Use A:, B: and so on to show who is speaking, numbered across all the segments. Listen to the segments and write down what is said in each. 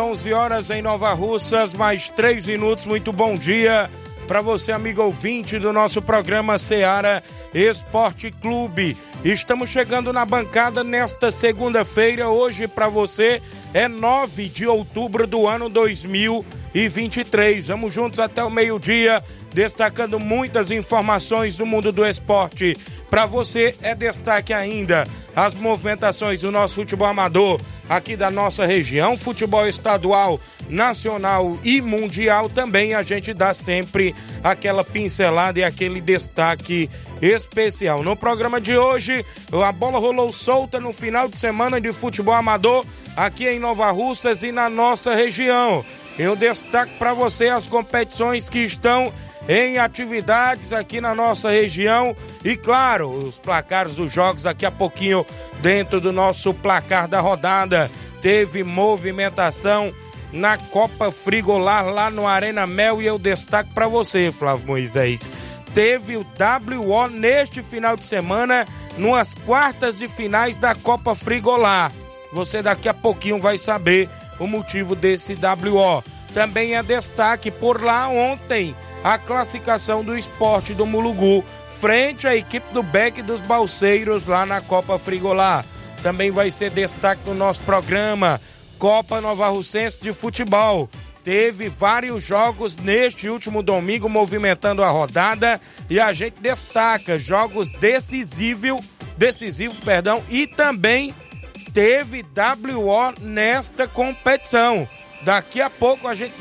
A: 11 horas, 11 horas em Nova Russas, mais 3 minutos. Muito bom dia para você, amigo ouvinte do nosso programa Seara Esporte Clube. Estamos chegando na bancada nesta segunda-feira. Hoje, para você, é 9 de outubro do ano 2023. Vamos juntos até o meio-dia, destacando muitas informações do mundo do esporte. Para você, é destaque ainda as movimentações do nosso futebol amador aqui da nossa região, futebol estadual, nacional e mundial. Também a gente dá sempre aquela pincelada e aquele destaque especial. No programa de hoje, a bola rolou solta no final de semana de futebol amador aqui em Nova Russas e na nossa região. Eu destaco para você as competições que estão em atividades aqui na nossa região e, claro, os placares dos jogos daqui a pouquinho dentro do nosso placar da rodada. Teve movimentação na Copa Frigolar lá no Arena Mel e eu destaco para você, Flávio Moisés. Teve o WO neste final de semana, numas quartas de finais da Copa Frigolar. Você daqui a pouquinho vai saber o motivo desse WO. Também é destaque por lá ontem a classificação do esporte do Mulugu, frente à equipe do Beck dos Balseiros lá na Copa Frigolar. Também vai ser destaque no nosso programa Copa Nova Russense de Futebol. Teve vários jogos neste último domingo movimentando a rodada e a gente destaca jogos decisivos, decisivo, perdão, e também teve WO nesta competição. Daqui a pouco a gente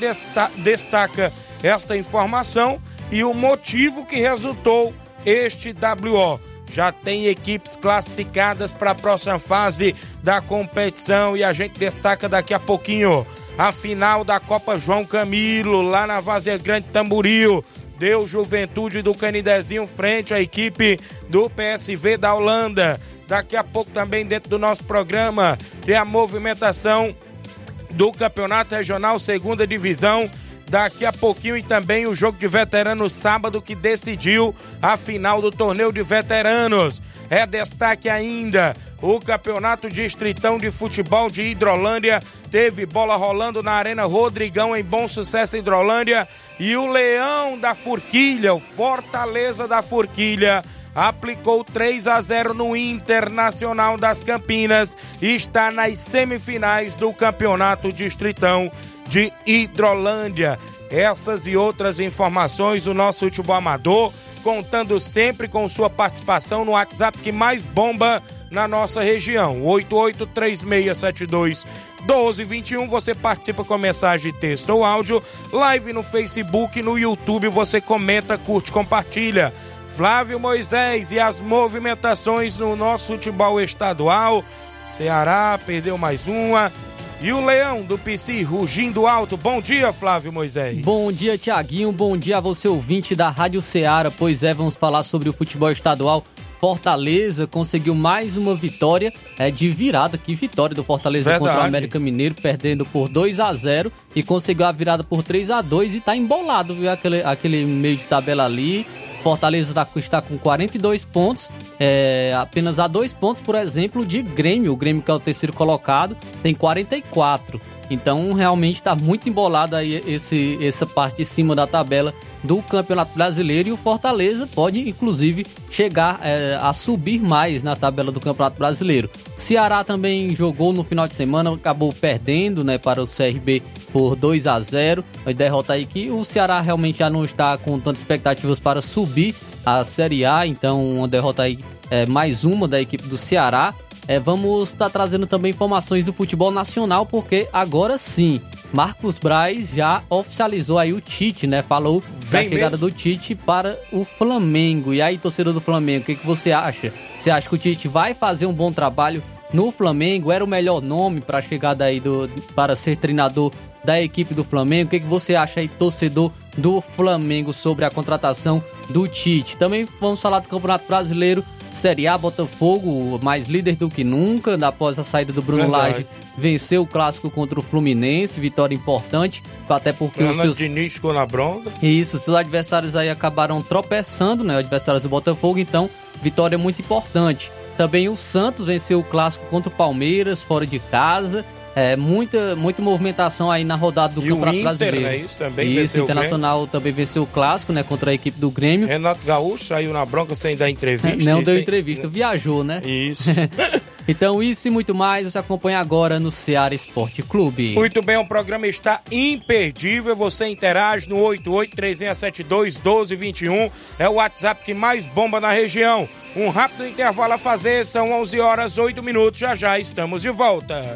A: destaca esta informação e o motivo que resultou este WO. Já tem equipes classificadas para a próxima fase da competição e a gente destaca daqui a pouquinho a final da Copa João Camilo, lá na Vazia Grande Tamboril. Deu Juventude do Canidezinho frente à equipe do PSV da Holanda. Daqui a pouco também dentro do nosso programa tem a movimentação do Campeonato Regional Segunda Divisão daqui a pouquinho e também o jogo de veteranos sábado que decidiu a final do torneio de veteranos. É destaque ainda o Campeonato Distritão de Futebol de Hidrolândia. Teve bola rolando na Arena Rodrigão em Bom Sucesso Hidrolândia. E o Leão da Forquilha, o Fortaleza da Forquilha, aplicou 3 a 0 no Internacional das Campinas e está nas semifinais do Campeonato Distritão de Hidrolândia. Essas e outras informações do nosso futebol amador, contando sempre com sua participação no WhatsApp que mais bomba na nossa região. 883672 1221. Você participa com mensagem, texto ou áudio. Live no Facebook, no YouTube. Você comenta, curte, compartilha. Flávio Moisés e as movimentações no nosso futebol estadual. Ceará perdeu mais uma. E o Leão do PC rugindo alto. Bom dia, Flávio Moisés.
B: Bom dia, Tiaguinho. Bom dia a você, ouvinte da Rádio Ceará. Pois é, vamos falar sobre o futebol estadual. Fortaleza conseguiu mais uma vitória é, de virada. Que vitória do Fortaleza
A: Verdade.
B: contra o América Mineiro, perdendo por 2 a 0 e conseguiu a virada por 3 a 2 e tá embolado, viu? Aquele, aquele meio de tabela ali. Fortaleza tá, está com 42 pontos, é, apenas a dois pontos, por exemplo, de Grêmio. O Grêmio, que é o terceiro colocado, tem 44. Então, realmente está muito embolado aí esse, essa parte de cima da tabela do Campeonato Brasileiro e o Fortaleza pode, inclusive, chegar é, a subir mais na tabela do Campeonato Brasileiro. Ceará também jogou no final de semana, acabou perdendo né, para o CRB por 2 a 0 Uma derrota aí que o Ceará realmente já não está com tantas expectativas para subir a Série A, então uma derrota aí, é, mais uma da equipe do Ceará. É, vamos estar tá trazendo também informações do futebol nacional, porque agora sim, Marcos Braz já oficializou aí o Tite, né? Falou Vem da chegada mesmo? do Tite para o Flamengo. E aí, torcedor do Flamengo, o que, que você acha? Você acha que o Tite vai fazer um bom trabalho no Flamengo? Era o melhor nome para a chegada aí do, para ser treinador da equipe do Flamengo. O que, que você acha aí, torcedor do Flamengo, sobre a contratação do Tite? Também vamos falar do Campeonato Brasileiro. Série A, Botafogo, mais líder do que nunca, após a saída do Bruno Verdade. Lage, venceu o clássico contra o Fluminense, vitória importante, até porque Fernando os seus...
A: Diniz ficou na bronca.
B: Isso, seus adversários aí acabaram tropeçando, né, adversários do Botafogo, então, vitória muito importante. Também o Santos venceu o clássico contra o Palmeiras, fora de casa, é, muita, muita movimentação aí na rodada do
A: e
B: Campeonato
A: Inter,
B: Brasileiro.
A: Né, isso também
B: isso, o Internacional também venceu o clássico, né, contra a equipe do Grêmio.
A: Renato Gaúcho saiu na bronca sem dar entrevista.
B: Não deu sem... entrevista, viajou, né?
A: Isso.
B: então isso e muito mais você acompanha agora no Ceará Esporte Clube.
A: Muito bem, o programa está imperdível, você interage no 8836721221, é o WhatsApp que mais bomba na região. Um rápido intervalo a fazer, são 11 horas 8 minutos, já já estamos de volta.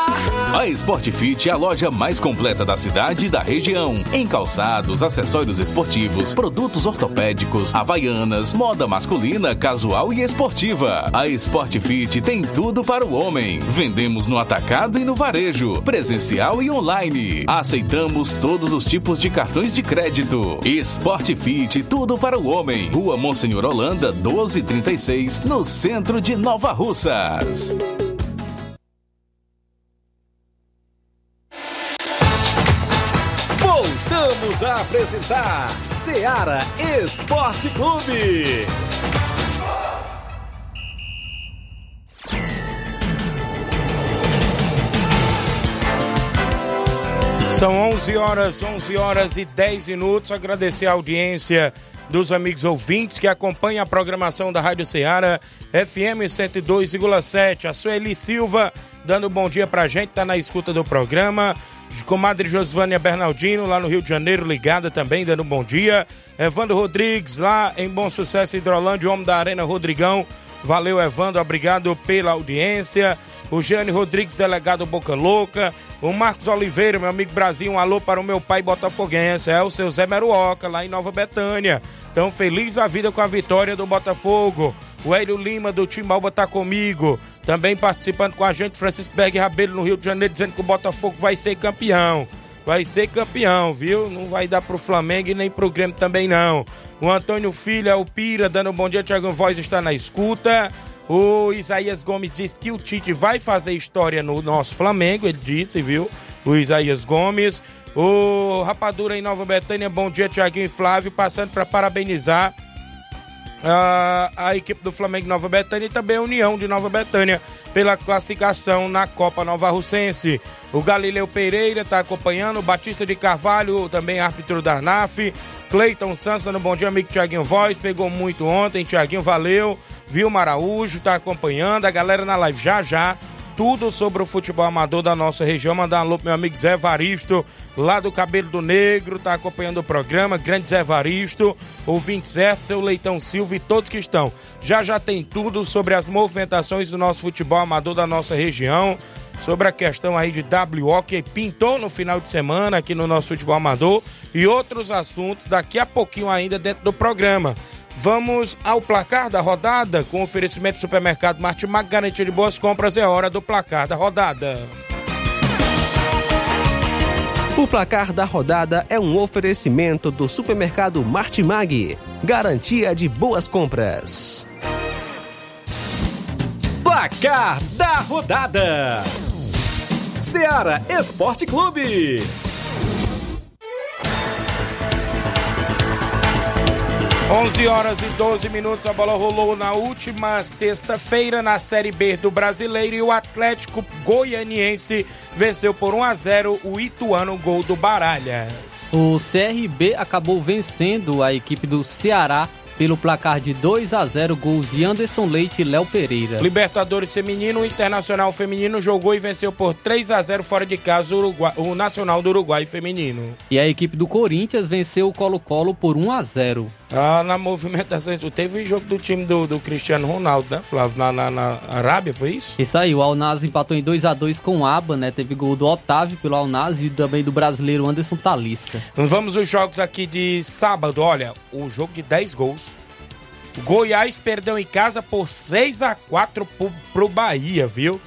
C: A Sportfit é a loja mais completa da cidade e da região. Em calçados, acessórios esportivos, produtos ortopédicos, havaianas, moda masculina, casual e esportiva. A Sportfit tem tudo para o homem. Vendemos no atacado e no varejo, presencial e online. Aceitamos todos os tipos de cartões de crédito. Sportfit, tudo para o homem. Rua Monsenhor Holanda, 1236, no centro de Nova Russas.
D: A apresentar Seara Esporte Clube.
A: São 11 horas, 11 horas e 10 minutos. Agradecer a audiência dos amigos ouvintes que acompanham a programação da Rádio Ceará FM 102,7. A Sueli Silva dando bom dia pra gente, tá na escuta do programa. Comadre Josvânia Bernardino, lá no Rio de Janeiro, ligada também, dando um bom dia. Evandro Rodrigues, lá em Bom Sucesso Hidrolândia, homem da Arena Rodrigão. Valeu, Evandro, obrigado pela audiência o Gianni Rodrigues, delegado Boca Louca, o Marcos Oliveira, meu amigo Brasil, um alô para o meu pai botafoguense, é o seu Zé Meruoca, lá em Nova Betânia. Então, feliz a vida com a vitória do Botafogo. O Hélio Lima, do Timbalba, tá comigo. Também participando com a gente, Francisco Berg Rabelo, no Rio de Janeiro, dizendo que o Botafogo vai ser campeão vai ser campeão, viu? Não vai dar pro Flamengo e nem pro Grêmio também não. O Antônio Filho, é o Pira, dando um bom dia, Tiago Voz está na escuta. O Isaías Gomes disse que o Tite vai fazer história no nosso Flamengo, ele disse, viu? O Isaías Gomes. O Rapadura em Nova Betânia, bom dia, Tiaguinho e Flávio, passando para parabenizar a, a equipe do Flamengo Nova Betânia e também a União de Nova Betânia pela classificação na Copa Nova Russense. O Galileu Pereira está acompanhando, o Batista de Carvalho, também árbitro da NAF. Cleiton Santos, dando bom dia, amigo Tiaguinho Voz, pegou muito ontem, Tiaguinho, valeu. Vilma Araújo está acompanhando, a galera na live já já tudo sobre o futebol amador da nossa região. Mandar um alô pro meu amigo Zé Varisto, lá do Cabelo do Negro, tá acompanhando o programa. Grande Zé Varisto, o 27, seu Leitão Silva e todos que estão. Já já tem tudo sobre as movimentações do nosso futebol amador da nossa região. Sobre a questão aí de WO que pintou no final de semana aqui no nosso futebol amador e outros assuntos daqui a pouquinho ainda dentro do programa. Vamos ao placar da rodada com oferecimento do supermercado Martimag, garantia de boas compras. É hora do placar da rodada.
E: O placar da rodada é um oferecimento do supermercado Martimag, garantia de boas compras.
D: Placar da rodada: Seara Esporte Clube.
A: 11 horas e 12 minutos, a bola rolou na última sexta-feira na Série B do Brasileiro e o Atlético Goianiense venceu por 1 a 0 o Ituano, gol do Baralhas.
B: O CRB acabou vencendo a equipe do Ceará pelo placar de 2 a 0 gols de Anderson Leite e Léo Pereira.
A: Libertadores Feminino, o Internacional Feminino jogou e venceu por 3 a 0 fora de casa o, Uruguai, o Nacional do Uruguai Feminino.
B: E a equipe do Corinthians venceu o Colo-Colo por 1 a 0
A: ah, na movimentação, teve jogo do time do, do Cristiano Ronaldo, né, Flávio? Na, na, na, Arábia, foi isso?
B: Isso aí, o Alnaz empatou em 2 a 2 com o Aba, né? Teve gol do Otávio pelo Alnaz e também do brasileiro Anderson Talisca.
A: Vamos os jogos aqui de sábado, olha, o jogo de 10 gols. Goiás perdeu em casa por 6 a 4 pro, pro Bahia, viu?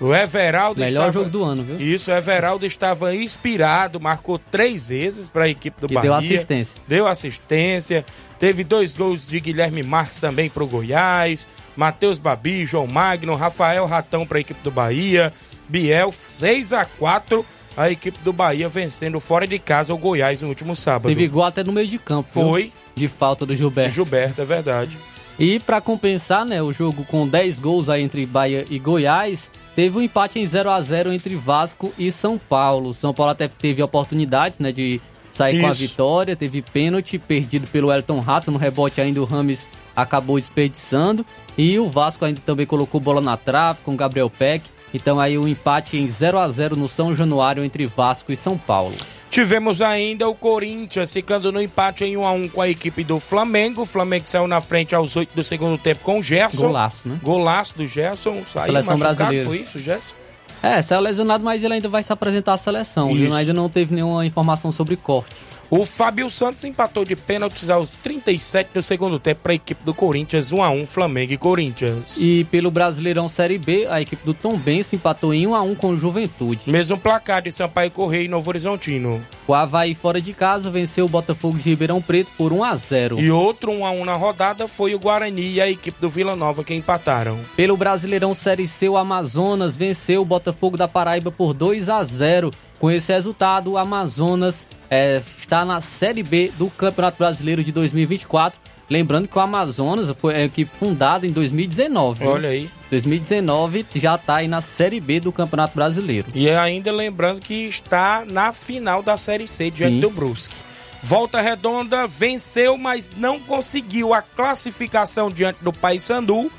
A: O Everaldo
B: Melhor
A: estava...
B: jogo do ano, viu?
A: Isso, o Everaldo estava inspirado, marcou três vezes para a equipe do
B: que
A: Bahia.
B: Deu assistência.
A: Deu assistência. Teve dois gols de Guilherme Marques também para o Goiás. Matheus Babi, João Magno, Rafael Ratão para a equipe do Bahia. Biel, 6 a 4 a equipe do Bahia vencendo fora de casa o Goiás no último sábado.
B: Teve gol até no meio de campo.
A: Foi.
B: Viu? De falta do Gilberto.
A: Gilberto, é verdade.
B: E para compensar, né, o jogo com 10 gols aí entre Bahia e Goiás, teve um empate em 0 a 0 entre Vasco e São Paulo. São Paulo até teve oportunidades, né, de sair Isso. com a vitória, teve pênalti perdido pelo Elton Rato no rebote ainda o Rames acabou desperdiçando e o Vasco ainda também colocou bola na trave com o Gabriel Peck. Então aí o um empate em 0 a 0 no São Januário entre Vasco e São Paulo.
A: Tivemos ainda o Corinthians ficando no empate em 1 a 1 com a equipe do Flamengo. O Flamengo saiu na frente aos 8 do segundo tempo com o Gerson.
B: Golaço, né?
A: Golaço do Gerson. Saiu
B: Seleção brasileira.
A: Foi isso, Gerson?
B: É, saiu lesionado, mas ele ainda vai se apresentar à seleção. Viu? Ainda não teve nenhuma informação sobre corte.
A: O Fábio Santos empatou de pênaltis aos 37 do segundo tempo para a equipe do Corinthians, 1 a 1 Flamengo e Corinthians.
B: E pelo Brasileirão Série B, a equipe do Tom Benz empatou em 1 a 1 com o Juventude.
A: Mesmo placar de Sampaio Correia e Novo Horizontino.
B: O Havaí fora de casa venceu o Botafogo de Ribeirão Preto por 1 a 0.
A: E outro 1 a 1 na rodada foi o Guarani e a equipe do Vila Nova que empataram.
B: Pelo Brasileirão Série C, o Amazonas venceu o Botafogo da Paraíba por 2 a 0. Com esse resultado, o Amazonas é, está na Série B do Campeonato Brasileiro de 2024. Lembrando que o Amazonas foi a equipe fundada em 2019.
A: Olha aí.
B: 2019 já está aí na Série B do Campeonato Brasileiro.
A: E ainda lembrando que está na final da Série C diante do Brusque. Volta Redonda venceu, mas não conseguiu a classificação diante do Paysandu,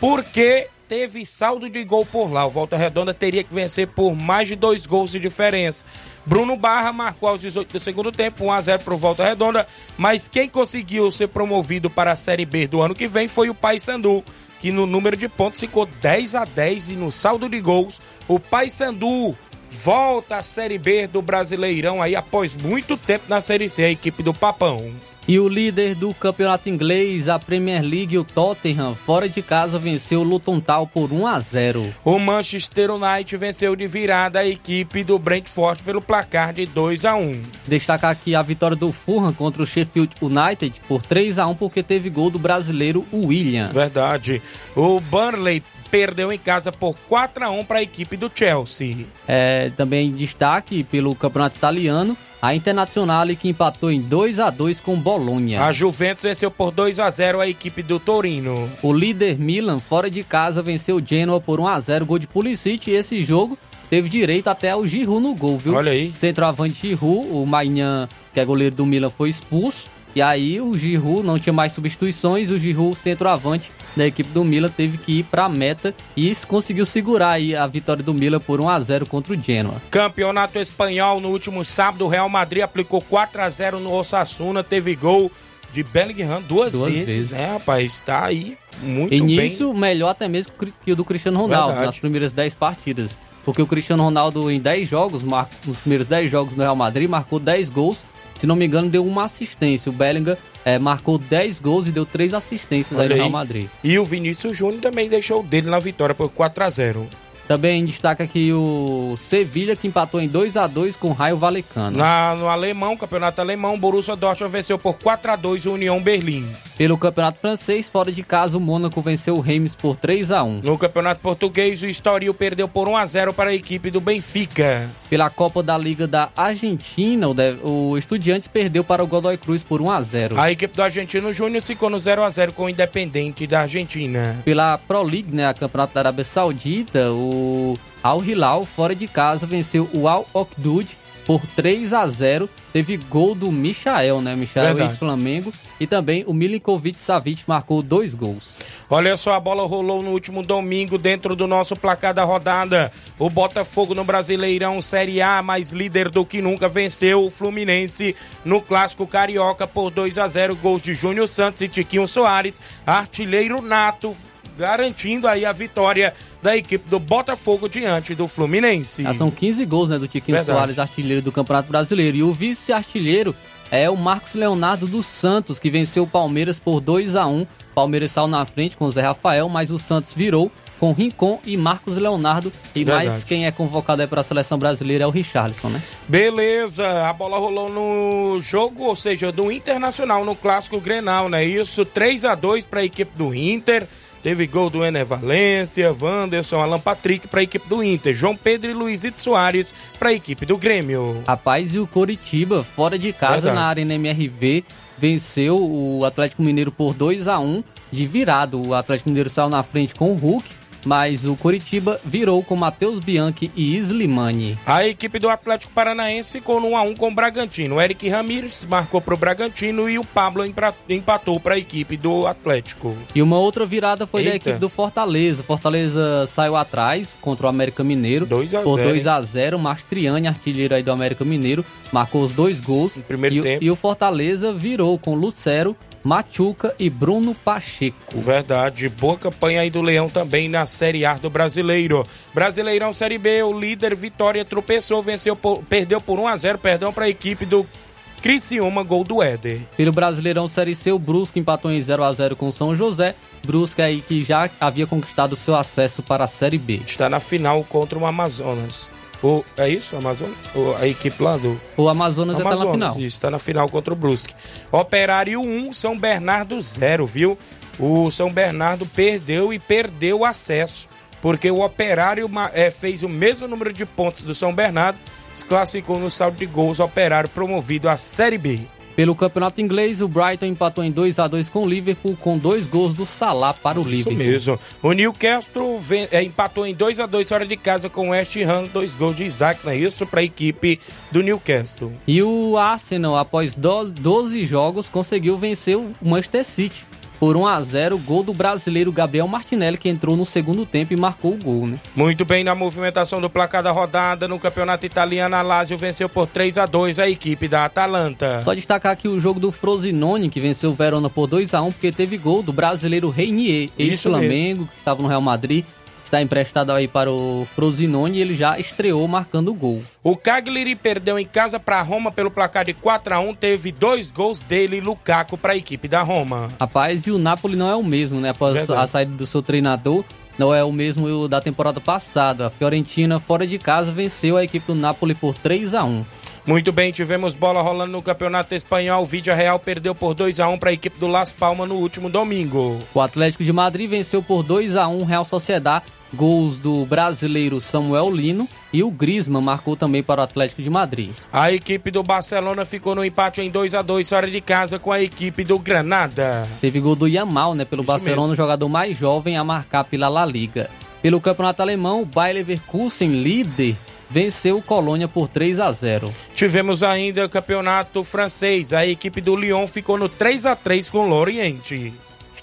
A: porque teve saldo de gol por lá. O Volta Redonda teria que vencer por mais de dois gols de diferença. Bruno Barra marcou aos 18 do segundo tempo, 1 a 0 para o Volta Redonda, mas quem conseguiu ser promovido para a Série B do ano que vem foi o Paysandu, que no número de pontos ficou 10 a 10 e no saldo de gols o Paysandu volta à Série B do Brasileirão aí após muito tempo na Série C, a equipe do Papão.
B: E o líder do campeonato inglês, a Premier League, o Tottenham, fora de casa venceu o Luton Town por 1 a 0.
A: O Manchester United venceu de virada a equipe do Brentford pelo placar de 2 a 1.
B: Destacar aqui a vitória do Fulham contra o Sheffield United por 3 a 1 porque teve gol do brasileiro William.
A: Verdade. O Burnley perdeu em casa por 4 a 1 para a equipe do Chelsea.
B: É, também destaque pelo campeonato italiano, a Internazionale que empatou em 2 a 2 com Bolonha.
A: A Juventus venceu por 2 a 0 a equipe do Torino.
B: O líder Milan, fora de casa, venceu o Genoa por 1 a 0 gol de Pulisic e esse jogo teve direito até ao Giroud no gol, viu?
A: Olha aí.
B: Centroavante Giroud, o Maignan, que é goleiro do Milan, foi expulso. E aí o Giroud não tinha mais substituições, o Giroud, centroavante da equipe do Milan, teve que ir para a meta e conseguiu segurar aí a vitória do Milan por 1 a 0 contra o Genoa.
A: Campeonato espanhol no último sábado, o Real Madrid aplicou 4 a 0 no Osasuna, teve gol de Bellingham duas,
B: Duas
A: vezes.
B: vezes.
A: É, rapaz, tá aí muito
B: Início
A: bem.
B: melhor até mesmo que o do Cristiano Ronaldo
A: Verdade.
B: nas primeiras 10 partidas. Porque o Cristiano Ronaldo em 10 jogos, mar- nos primeiros 10 jogos no Real Madrid, marcou 10 gols. Se não me engano, deu uma assistência. O Bellingham eh, marcou 10 gols e deu 3 assistências aí no. Real Madrid.
A: E o Vinícius Júnior também deixou o dele na vitória por 4 a 0
B: Também destaca aqui o Sevilha, que empatou em 2 a 2 com o Raio Valecano.
A: Na, no alemão, campeonato alemão, o Borussia Dortmund venceu por 4 a 2 o União Berlim.
B: Pelo Campeonato Francês, fora de casa, o Mônaco venceu o Reims por 3 a 1
A: No campeonato português, o Estoril perdeu por 1 a 0 para a equipe do Benfica.
B: Pela Copa da Liga da Argentina, o, de- o Estudiantes perdeu para o Godoy Cruz por 1 a 0
A: A equipe do Argentino Júnior ficou no 0 a 0 com o Independente da Argentina.
B: Pela Pro League, né, a campeonato da Arábia Saudita, o Al Hilal, fora de casa, venceu o Al Okdud por 3 a 0 Teve gol do Michael, né? Michael ex-Flamengo. E também o Milinkovic Savic marcou dois gols.
A: Olha só, a bola rolou no último domingo dentro do nosso placar da rodada. O Botafogo no Brasileirão Série A, mais líder do que nunca, venceu o Fluminense no Clássico Carioca por 2 a 0 Gols de Júnior Santos e Tiquinho Soares, artilheiro nato, garantindo aí a vitória da equipe do Botafogo diante do Fluminense.
B: Já são 15 gols, né, do Tiquinho
A: Verdade.
B: Soares, artilheiro do Campeonato Brasileiro. E o vice-artilheiro é o Marcos Leonardo dos Santos, que venceu o Palmeiras por 2 a 1 Palmeiras saiu na frente com o Zé Rafael, mas o Santos virou com Rincon e Marcos Leonardo. E
A: Verdade.
B: mais quem é convocado aí para a seleção brasileira é o Richarlison, né?
A: Beleza, a bola rolou no jogo, ou seja, do Internacional no clássico Grenal, né? Isso, 3 a 2 para a equipe do Inter. Teve gol do Ené Valência, Wanderson, Alan Patrick para a equipe do Inter, João Pedro e Luizito Soares para a equipe do Grêmio.
B: Rapaz, e o Coritiba, fora de casa,
A: Verdade.
B: na Arena MRV, venceu o Atlético Mineiro por 2 a 1 de virado. O Atlético Mineiro saiu na frente com o Hulk, mas o Coritiba virou com Matheus Bianchi e Slimani.
A: A equipe do Atlético Paranaense ficou no 1 a 1 com o Bragantino. O Eric Ramírez marcou para o Bragantino e o Pablo empatou para a equipe do Atlético.
B: E uma outra virada foi da
A: Eita.
B: equipe do Fortaleza. Fortaleza saiu atrás contra o América Mineiro
A: 2 a
B: por
A: 0,
B: 2 a 0 Mastriani, artilheiro aí do América Mineiro, marcou os dois gols.
A: No primeiro
B: e, o-
A: tempo.
B: e o Fortaleza virou com Lucero, Machuca e Bruno Pacheco.
A: Verdade, boa campanha aí do Leão também na Série A do Brasileiro. Brasileirão Série B, o líder Vitória tropeçou, venceu, por- perdeu por 1 a 0 perdão, para a equipe do Criciúma, gol do Éder.
B: Pelo Brasileirão Série C, o Brusque empatou em 0 a 0 com o São José. Brusque aí que já havia conquistado seu acesso para a Série B.
A: Está na final contra o Amazonas. O, é isso, Amazonas? O- a equipe lá do
B: O Amazonas está na
A: Amazonas.
B: final.
A: Isso, está na final contra o Brusque. Operário 1, São Bernardo 0, viu? O São Bernardo perdeu e perdeu o acesso, porque o Operário eh, fez o mesmo número de pontos do São Bernardo, se classificou no saldo de gols, Operário promovido à Série B.
B: Pelo campeonato inglês, o Brighton empatou em 2 a 2 com o Liverpool, com dois gols do Salah para o
A: Isso
B: Liverpool.
A: mesmo. O Newcastle ven- eh, empatou em 2 a 2 fora de casa com o West Ham, dois gols de Isaac, não é isso? Para a equipe do Newcastle.
B: E o Arsenal, após 12 12 jogos, conseguiu vencer o Manchester City por 1 a 0 gol do brasileiro Gabriel Martinelli, que entrou no segundo tempo e marcou o gol, né?
A: Muito bem na movimentação do placar da rodada no campeonato italiano, a Lazio venceu por 3 a 2 a equipe da Atalanta.
B: Só destacar aqui o jogo do Frosinone, que venceu o Verona por 2 a 1 porque teve gol do brasileiro Reinier, ex-Flamengo, que estava no Real Madrid, está emprestado aí para o Frosinone e ele já estreou marcando o gol.
A: O Cagliari perdeu em casa para Roma pelo placar de 4 a 1 teve dois gols dele, Lukaku, para a equipe da Roma.
B: Rapaz, e o Napoli não é o mesmo, né? Após
A: Verdade.
B: a saída do seu treinador, não é o mesmo da temporada passada. A Fiorentina, fora de casa, venceu a equipe do Napoli por 3 a 1
A: Muito bem, tivemos bola rolando no Campeonato Espanhol. Vídea Real perdeu por 2 a 1 para a equipe do Las Palmas no último domingo.
B: O Atlético de Madrid venceu por 2 a 1 Real Sociedade. Gols do brasileiro Samuel Lino e o Griezmann marcou também para o Atlético de Madrid.
A: A equipe do Barcelona ficou no empate em 2 a 2 fora de casa com a equipe do Granada.
B: Teve gol do Yamal, né, pelo
A: Isso
B: Barcelona,
A: mesmo.
B: o jogador mais jovem a marcar pela La Liga. Pelo Campeonato Alemão, o Bayer Leverkusen, líder, venceu o Colônia por 3 a 0.
A: Tivemos ainda o campeonato francês. A equipe do Lyon ficou no 3 a 3 com o Loriente.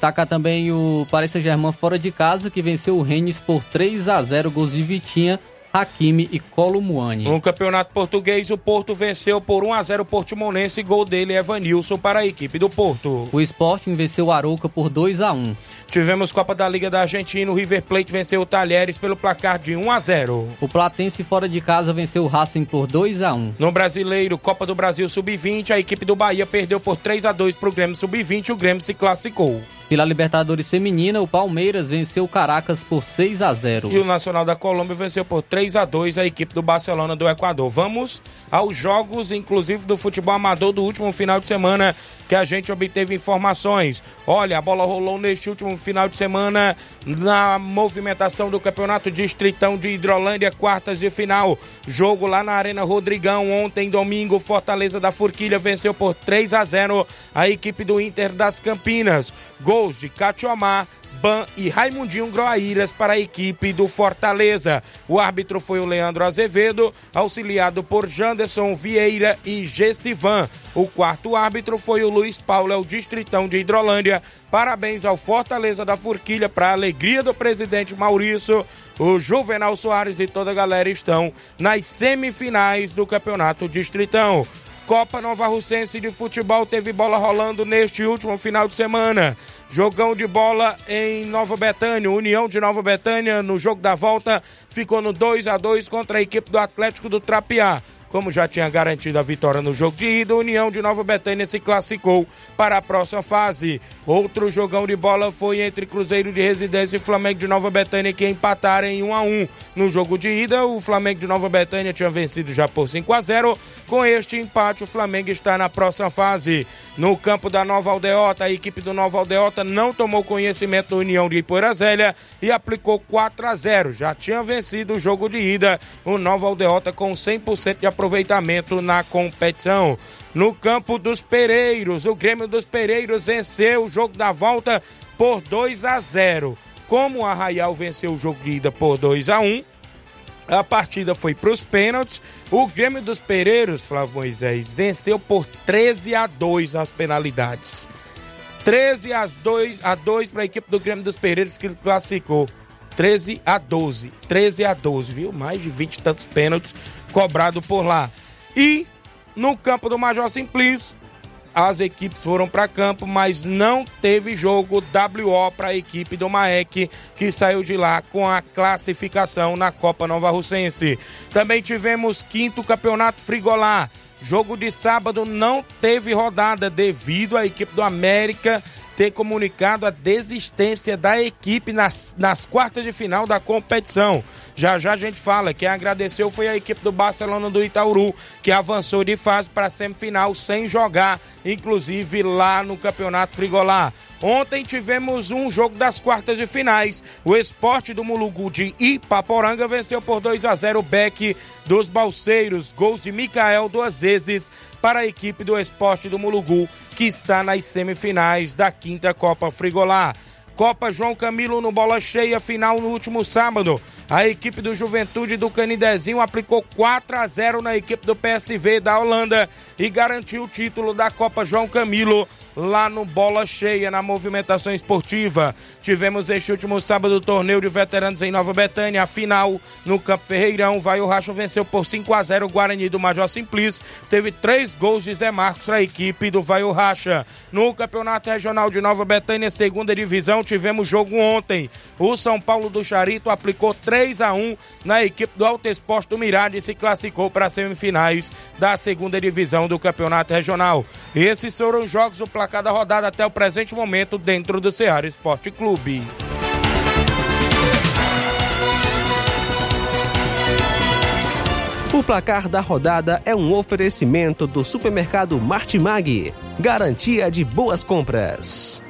B: Destaca também o Paris Saint-Germain fora de casa, que venceu o Rennes por 3 a 0 gols de Vitinha, Hakimi e Columuani.
A: No campeonato português, o Porto venceu por 1 a 0 o Portimonense. Gol dele, Evanilson, para a equipe do Porto.
B: O Sporting venceu o Arouca por 2 a 1.
A: Tivemos Copa da Liga da Argentina. O River Plate venceu o Talheres pelo placar de 1 a 0.
B: O Platense fora de casa venceu o Racing por 2 a 1.
A: No Brasileiro, Copa do Brasil Sub-20, a equipe do Bahia perdeu por 3 a 2 para o Grêmio Sub-20 e o Grêmio se classificou.
B: Pela Libertadores Feminina, o Palmeiras venceu o Caracas por 6 a 0.
A: E o Nacional da Colômbia venceu por 3 a 2 a equipe do Barcelona do Equador. Vamos aos jogos, inclusive do futebol amador do último final de semana, que a gente obteve informações. Olha, a bola rolou neste último final de semana na movimentação do Campeonato Distritão de Hidrolândia, quartas de final. Jogo lá na Arena Rodrigão, ontem, domingo, Fortaleza da Forquilha venceu por 3 a 0 a equipe do Inter das Campinas. Gols de Catiomar, Ban e Raimundinho Groaíras para a equipe do Fortaleza. O árbitro foi o Leandro Azevedo, auxiliado por Janderson Vieira e Gessivan. O quarto árbitro foi o Luiz Paulo, é o Distritão de Hidrolândia. Parabéns ao Fortaleza da Forquilha, para a alegria do presidente Maurício. O Juvenal Soares e toda a galera estão nas semifinais do Campeonato Distritão. Copa Nova Russense de Futebol teve bola rolando neste último final de semana. Jogão de bola em Nova Betânia, União de Nova Betânia, no jogo da volta, ficou no 2 a 2 contra a equipe do Atlético do Trapiá. Como já tinha garantido a vitória no jogo de ida, a União de Nova Betânia se classificou para a próxima fase. Outro jogão de bola foi entre Cruzeiro de Residência e Flamengo de Nova Betânia, que empataram em 1 a 1 No jogo de ida, o Flamengo de Nova Betânia tinha vencido já por 5 a 0 Com este empate, o Flamengo está na próxima fase. No campo da Nova Aldeota, a equipe do Nova Aldeota não tomou conhecimento da União de Ipoeirazélia e aplicou 4 a 0 Já tinha vencido o jogo de ida, o Nova Aldeota com 100% de aproveitamento na competição. No campo dos Pereiros, o Grêmio dos Pereiros venceu o jogo da volta por 2 a 0. Como o Arraial venceu o jogo de ida por 2 a 1, a partida foi para os pênaltis. O Grêmio dos Pereiros, Flávio Moisés, venceu por 13 a 2 as penalidades. 13 a 2 a 2 para a equipe do Grêmio dos Pereiros que classificou. 13 a 12. 13 a 12, viu? Mais de 20 e tantos pênaltis cobrado por lá. E no campo do Major Simplício, as equipes foram para campo, mas não teve jogo WO para a equipe do Maek, que saiu de lá com a classificação na Copa Nova Russense. Também tivemos quinto campeonato Frigolá. Jogo de sábado não teve rodada devido à equipe do América ter comunicado a desistência da equipe nas, nas quartas de final da competição. Já já a gente fala. Quem agradeceu foi a equipe do Barcelona do Itaúru, que avançou de fase para a semifinal sem jogar, inclusive lá no Campeonato Frigolá. Ontem tivemos um jogo das quartas de finais. O esporte do Mulugu de Ipaporanga venceu por 2 a 0 o Beck dos Balseiros. Gols de Micael duas vezes para a equipe do esporte do Mulugu, que está nas semifinais da quinta Copa Frigolá. Copa João Camilo no bola cheia, final no último sábado. A equipe do Juventude do Canidezinho aplicou 4 a 0 na equipe do PSV da Holanda e garantiu o título da Copa João Camilo lá no bola cheia na movimentação esportiva. Tivemos este último sábado o torneio de veteranos em Nova Betânia, a final no Campo Ferreirão. Vai o Racho venceu por 5 a 0 o Guarani do Major Simplício. Teve três gols de Zé Marcos para a equipe do Vai o Racha. No Campeonato Regional de Nova Betânia, segunda divisão, tivemos jogo ontem. O São Paulo do Charito aplicou 3 a 1 na equipe do Alto Esporte do Mirade e se classificou para as semifinais da segunda divisão do Campeonato Regional. Esses foram os jogos do placar da rodada até o presente momento dentro do Ceará Esporte Clube.
E: O O placar da rodada é um oferecimento do supermercado Martimag. Garantia de boas compras.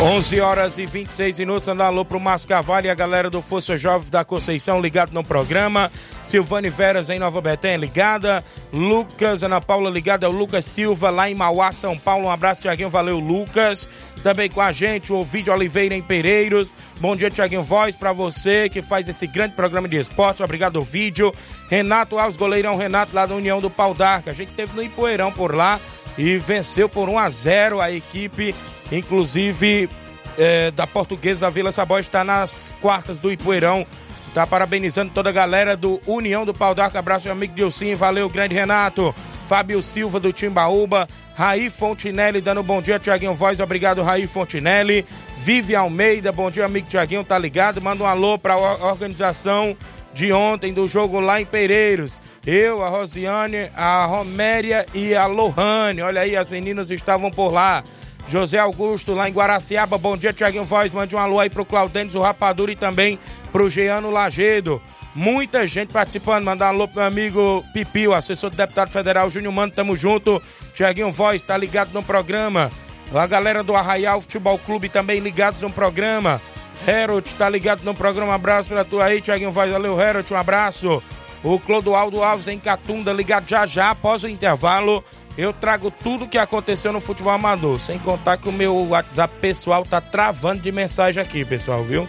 A: 11 horas e 26 minutos, andando alô pro Márcio Carvalho e a galera do Força Jovens da Conceição ligado no programa. Silvane Veras em Nova Betânia ligada. Lucas, Ana Paula ligada, é o Lucas Silva lá em Mauá, São Paulo. Um abraço, Tiaguinho, valeu, Lucas. Também com a gente, o Ovidio Oliveira em Pereiros. Bom dia, Tiaguinho Voz, para você que faz esse grande programa de esportes. Obrigado, Ovidio. Renato Alves, goleirão Renato lá da União do Pau d'Arca. A gente teve no Ipoeirão por lá e venceu por 1 a 0 a equipe inclusive é, da Portuguesa da Vila Sabó está nas quartas do Ipueirão. Tá parabenizando toda a galera do União do Pau d'Arco. Abraço, meu amigo Dilcinho. Valeu, grande Renato. Fábio Silva do Timbaúba. Raí Fontinelli dando bom dia, Tiaguinho Voz. Obrigado, Raí Fontinelli. Vive Almeida, bom dia, amigo Tiaguinho. Tá ligado? Manda um alô pra organização de ontem do jogo lá em Pereiros. Eu, a Rosiane, a Roméria e a Lohane. Olha aí, as meninas estavam por lá. José Augusto, lá em Guaraciaba. Bom dia, Tiaguinho Voz. Mande um alô aí pro Claudênis, o Rapadura e também pro Geano Lagedo. Muita gente participando. Mandar um alô pro meu amigo Pipio, assessor do deputado federal Júnior Mano. Tamo junto. Tiaguinho Voz, tá ligado no programa. A galera do Arraial Futebol Clube também ligados no programa. Herod tá ligado no programa. Abraço pra tu aí, Tiaguinho Voz. Valeu, Herod. Um abraço. O Clodoaldo Alves em Catunda, ligado já já após o intervalo eu trago tudo o que aconteceu no futebol amador. Sem contar que o meu WhatsApp pessoal tá travando de mensagem aqui, pessoal, viu?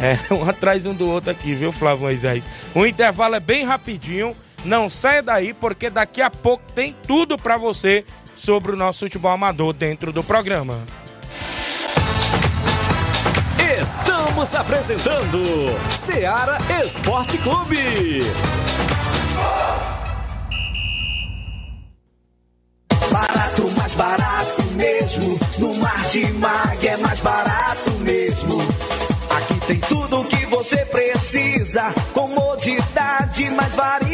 A: É, um atrás um do outro aqui, viu, Flávio Moisés? O intervalo é bem rapidinho. Não saia daí, porque daqui a pouco tem tudo para você sobre o nosso futebol amador dentro do programa.
D: Estamos apresentando Seara Esporte Clube.
F: Barato, mais barato mesmo. No Martimag é mais barato mesmo. Aqui tem tudo o que você precisa. Comodidade, mais variedade.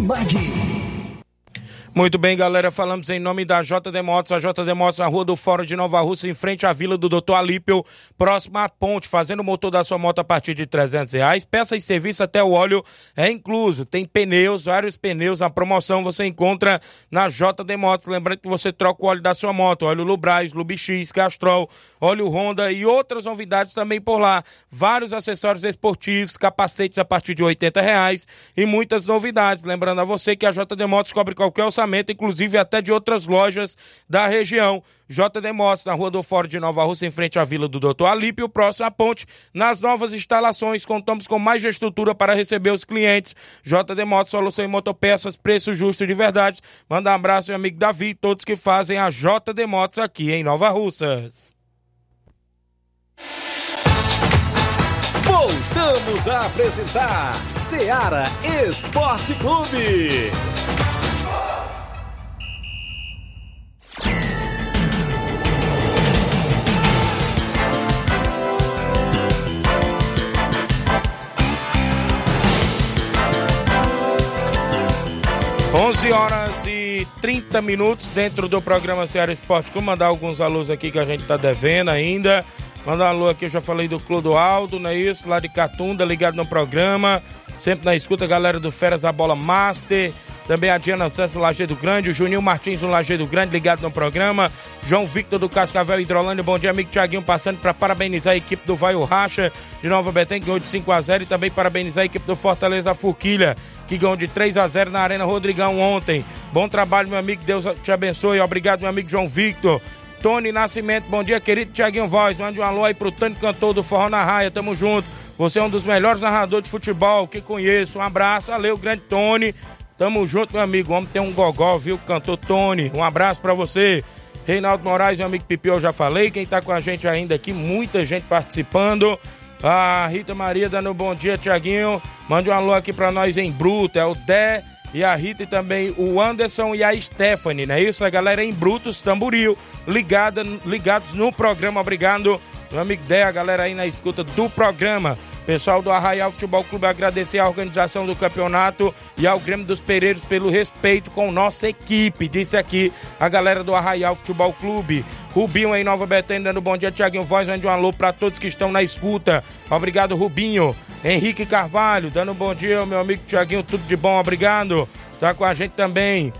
G: Martimag.
A: Muito bem, galera, falamos em nome da JD Motos, a JD Motos na Rua do Fórum de Nova Rússia, em frente à Vila do Doutor Alípio, próxima à ponte, fazendo o motor da sua moto a partir de 300 reais. Peça e serviço até o óleo é incluso. Tem pneus, vários pneus, a promoção você encontra na JD Motos. Lembrando que você troca o óleo da sua moto, óleo Lubrais, Lubix, Castrol, óleo Honda e outras novidades também por lá. Vários acessórios esportivos, capacetes a partir de 80 reais e muitas novidades. Lembrando a você que a JD Motos cobre qualquer orçamento inclusive até de outras lojas da região. JD Motos, na Rua do Fórum de Nova Rússia, em frente à Vila do Doutor Alípio, próximo à ponte. Nas novas instalações, contamos com mais estrutura para receber os clientes. JD Motos, solução em motopeças, preço justo de verdade. Manda um abraço, meu amigo Davi, todos que fazem a JD Motos aqui em Nova Russas.
D: Voltamos a apresentar Seara Esporte Clube.
A: 11 horas e 30 minutos dentro do programa Ceará Esporte. Vou mandar alguns alôs aqui que a gente tá devendo ainda. Mandar um alô aqui, eu já falei do Clodoaldo, não é isso? Lá de Catunda, ligado no programa. Sempre na escuta, galera do Feras da Bola Master. Também a Diana Santos do Lajeado Grande, o Juninho Martins do Lajeado Grande, ligado no programa. João Victor do Cascavel Hidrolândia. Bom dia, amigo Tiaguinho, passando para parabenizar a equipe do Vai o Racha de Nova Betém, que ganhou de 5 a 0 E também parabenizar a equipe do Fortaleza da Forquilha, que ganhou de 3 a 0 na Arena Rodrigão ontem. Bom trabalho, meu amigo. Deus te abençoe. Obrigado, meu amigo João Victor. Tony Nascimento, bom dia, querido Tiaguinho Voz. Mande um alô aí pro Tony Cantor do Forró na Raia, tamo junto. Você é um dos melhores narradores de futebol que conheço. Um abraço, valeu, grande Tony. Tamo junto, meu amigo. Homem tem um gogó, viu? Cantor Tony. Um abraço para você. Reinaldo Moraes, meu amigo Pipi, eu já falei. Quem tá com a gente ainda aqui, muita gente participando. A Rita Maria dando um bom dia, Tiaguinho. Mande um alô aqui pra nós em Bruto. É o Dé e a Rita e também o Anderson e a Stephanie, não é isso? A galera em Brutos, Tamboril, ligada, ligados no programa. Obrigado, meu amigo Dé, a galera aí na escuta do programa. Pessoal do Arraial Futebol Clube, agradecer a organização do campeonato e ao Grêmio dos Pereiros pelo respeito com nossa equipe. Disse aqui a galera do Arraial Futebol Clube. Rubinho em Nova Betânia, dando bom dia, Tiaguinho Voz, mande um alô para todos que estão na escuta. Obrigado, Rubinho. Henrique Carvalho, dando bom dia, meu amigo Tiaguinho, tudo de bom, obrigado. Tá com a gente também.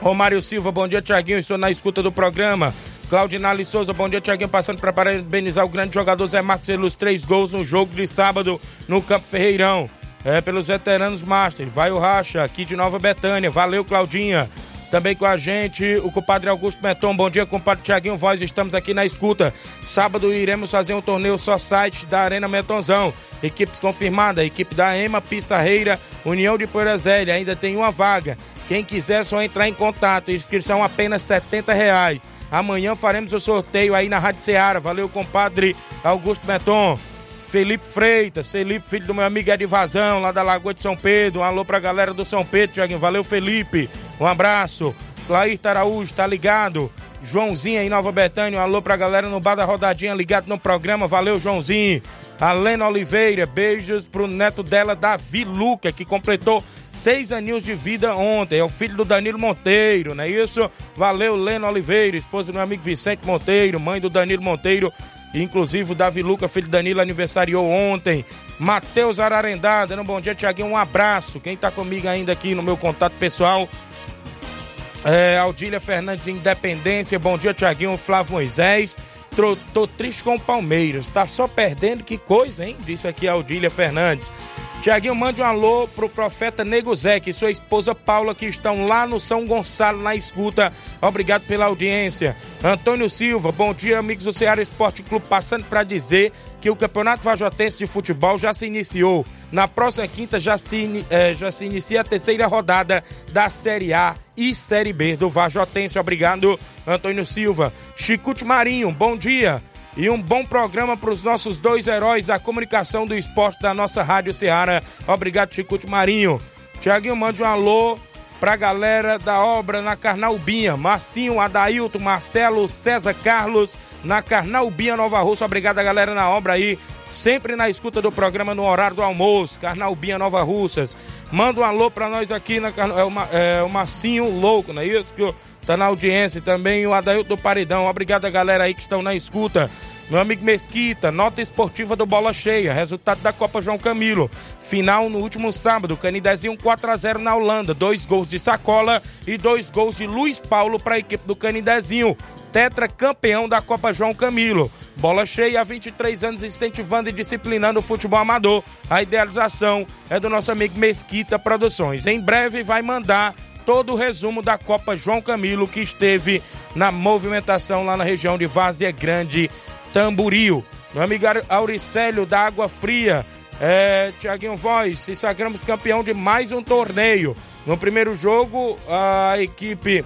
A: Romário Silva, bom dia, Tiaguinho, estou na escuta do programa. Claudinale Souza, bom dia, Tiaguinho, passando para parabenizar o grande jogador Zé Marcos pelos três gols no jogo de sábado no Campo Ferreirão. É, pelos veteranos Master. Vai o Racha, aqui de Nova Betânia. Valeu, Claudinha. Também com a gente, o compadre Augusto Meton. Bom dia, compadre Tiaguinho Voz. Estamos aqui na escuta. Sábado iremos fazer um torneio só site da Arena Metonzão. Equipes confirmadas, equipe da EMA Pissarreira, União de Poeirazélia. Ainda tem uma vaga. Quem quiser é só entrar em contato. Inscrição apenas R$ reais. Amanhã faremos o sorteio aí na Rádio Ceará. Valeu, compadre Augusto Meton. Felipe Freitas, Felipe, filho do meu amigo Edivazão, lá da Lagoa de São Pedro. Um alô pra galera do São Pedro, Tiaguinho. Valeu, Felipe. Um abraço. Clair Araújo, tá ligado? Joãozinho em Nova Betânia. Um alô pra galera no Bar da Rodadinha, ligado no programa. Valeu, Joãozinho. A Lena Oliveira, beijos pro neto dela, Davi Luca, que completou seis aninhos de vida ontem. É o filho do Danilo Monteiro, não é isso? Valeu, Lena Oliveira, esposa do meu amigo Vicente Monteiro, mãe do Danilo Monteiro. Inclusive o Davi Luca, filho do Danilo, aniversariou ontem. Matheus Ararendá, dando um bom dia, Tiaguinho. Um abraço. Quem tá comigo ainda aqui no meu contato pessoal, é, Aldília Fernandes Independência, bom dia, Tiaguinho, Flávio Moisés. Tô, tô, triste com o Palmeiras, tá só perdendo, que coisa, hein? Disse aqui a Aldília Fernandes. Tiaguinho, mande um alô pro profeta Nego Zé, que sua esposa Paula, que estão lá no São Gonçalo, na escuta. Obrigado pela audiência. Antônio Silva, bom dia, amigos do Ceará Esporte Clube. Passando para dizer que o Campeonato Vajotense de Futebol já se iniciou. Na próxima quinta já se, eh, já se inicia a terceira rodada da Série A e Série B do Vajotense. Obrigado, Antônio Silva. Chicute Marinho, bom dia e um bom programa para os nossos dois heróis da comunicação do esporte da nossa Rádio Ceará. Obrigado, Chicute Marinho. Tiaguinho, mande um alô pra galera da obra na Carnaubinha. Marcinho, Adailton, Marcelo, César Carlos, na Carnaubinha, Nova Russa. Obrigado a galera na obra aí. Sempre na escuta do programa no horário do almoço. Carnaubinha, Nova Russas. Manda um alô pra nós aqui na é, o, é, o Marcinho Louco, não é isso? Que tá na audiência também o Adailton do Paredão. Obrigado a galera aí que estão na escuta. Meu amigo Mesquita, nota esportiva do Bola Cheia, resultado da Copa João Camilo. Final no último sábado, Canidezinho 4 a 0 na Holanda, dois gols de Sacola e dois gols de Luiz Paulo para a equipe do Canidezinho. Tetra campeão da Copa João Camilo. Bola cheia há 23 anos incentivando e disciplinando o futebol amador. A idealização é do nosso amigo Mesquita Produções. Em breve vai mandar todo o resumo da Copa João Camilo que esteve na movimentação lá na região de Várzea Grande, Tamburil. Meu amigo Auricélio da Água Fria, é, Tiaguinho Voz, se sagramos campeão de mais um torneio. No primeiro jogo, a equipe